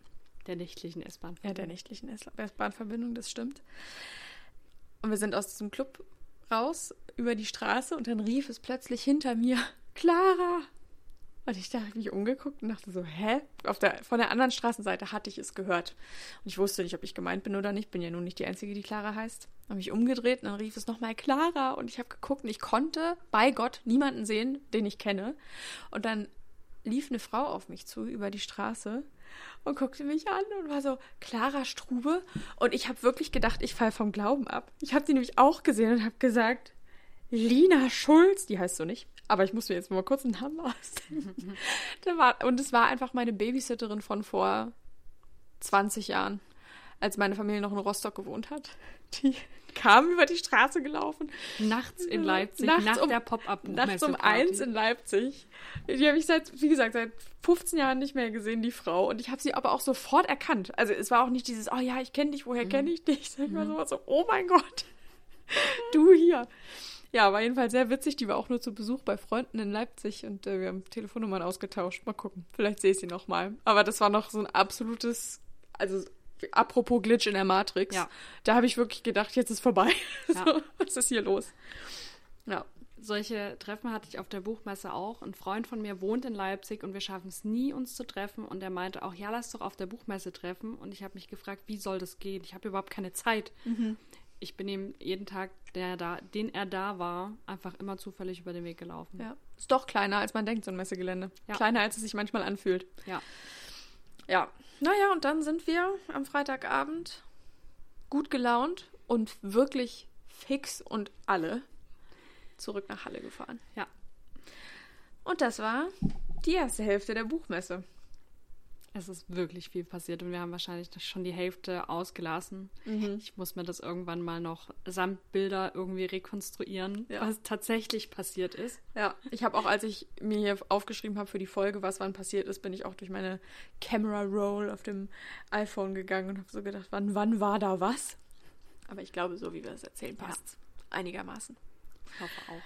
Der nächtlichen S-Bahn. Ja, der nächtlichen S-Bahn-Verbindung, das stimmt. Und wir sind aus diesem Club raus über die Straße und dann rief es plötzlich hinter mir, Clara, und ich dachte, mich umgeguckt und dachte so, hä? Auf der, von der anderen Straßenseite hatte ich es gehört. Und ich wusste nicht, ob ich gemeint bin oder nicht. Bin ja nun nicht die Einzige, die Clara heißt. Habe mich umgedreht und dann rief es nochmal Clara. Und ich habe geguckt und ich konnte bei Gott niemanden sehen, den ich kenne. Und dann lief eine Frau auf mich zu über die Straße und guckte mich an und war so, Clara Strube. Und ich habe wirklich gedacht, ich falle vom Glauben ab. Ich habe sie nämlich auch gesehen und habe gesagt, Lina Schulz, die heißt so nicht, Aber ich muss mir jetzt mal kurz einen Namen ausdenken. und es war einfach meine Babysitterin von vor 20 Jahren, als meine Familie noch in Rostock gewohnt hat. Die kam über die Straße gelaufen. Nachts in Leipzig, nachts nach um, der Pop-Up. Nachts um eins in Leipzig. Die habe ich seit, wie gesagt, seit 15 Jahren nicht mehr gesehen, die Frau. Und ich habe sie aber auch sofort erkannt. Also es war auch nicht dieses, oh ja, ich kenne dich, woher kenne ich dich? Sondern ich war so, oh mein Gott, du hier. Ja, war jedenfalls sehr witzig. Die war auch nur zu Besuch bei Freunden in Leipzig und äh, wir haben Telefonnummern ausgetauscht. Mal gucken. Vielleicht sehe ich sie noch mal. Aber das war noch so ein absolutes, also apropos Glitch in der Matrix. Ja. Da habe ich wirklich gedacht, jetzt ist vorbei. Ja. so, was ist hier los? Ja. Solche Treffen hatte ich auf der Buchmesse auch. Ein Freund von mir wohnt in Leipzig und wir schaffen es nie, uns zu treffen. Und er meinte auch, ja, lass doch auf der Buchmesse treffen. Und ich habe mich gefragt, wie soll das gehen? Ich habe überhaupt keine Zeit. Ich bin ihm jeden Tag, der da, den er da war, einfach immer zufällig über den Weg gelaufen. Ja. Ist doch kleiner, als man denkt, so ein Messegelände. Ja. Kleiner, als es sich manchmal anfühlt. Ja. Ja. Naja, und dann sind wir am Freitagabend gut gelaunt und wirklich fix und alle zurück nach Halle gefahren. Ja. Und das war die erste Hälfte der Buchmesse. Es ist wirklich viel passiert und wir haben wahrscheinlich schon die Hälfte ausgelassen. Mhm. Ich muss mir das irgendwann mal noch samt Bilder irgendwie rekonstruieren, Ja. was tatsächlich passiert ist. Ja, ich habe auch, als ich mir hier aufgeschrieben habe für die Folge, was wann passiert ist, bin ich auch durch meine Camera Roll auf dem iPhone gegangen und habe so gedacht, wann, wann war da was? Aber ich glaube, so wie wir es erzählen, passt einigermaßen. Ich hoffe auch.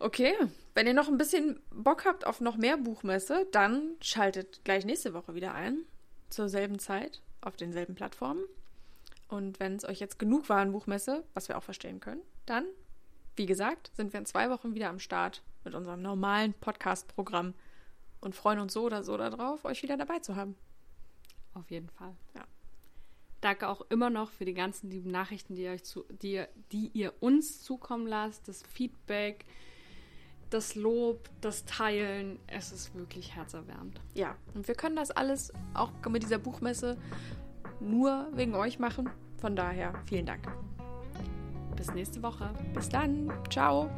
Okay, wenn ihr noch ein bisschen Bock habt auf noch mehr Buchmesse, dann schaltet gleich nächste Woche wieder ein. Zur selben Zeit, auf denselben Plattformen. Und wenn es euch jetzt genug war an Buchmesse, was wir auch verstehen können, dann, wie gesagt, sind wir in zwei Wochen wieder am Start mit unserem normalen Podcast-Programm und freuen uns so oder so darauf, euch wieder dabei zu haben. Auf jeden Fall. Ja. Danke auch immer noch für die ganzen lieben Nachrichten, die ihr, euch zu, die, die ihr uns zukommen lasst, das Feedback, das Lob, das Teilen. Es ist wirklich herzerwärmend. Ja, und wir können das alles auch mit dieser Buchmesse nur wegen euch machen. Von daher vielen Dank. Bis nächste Woche. Bis dann. Ciao.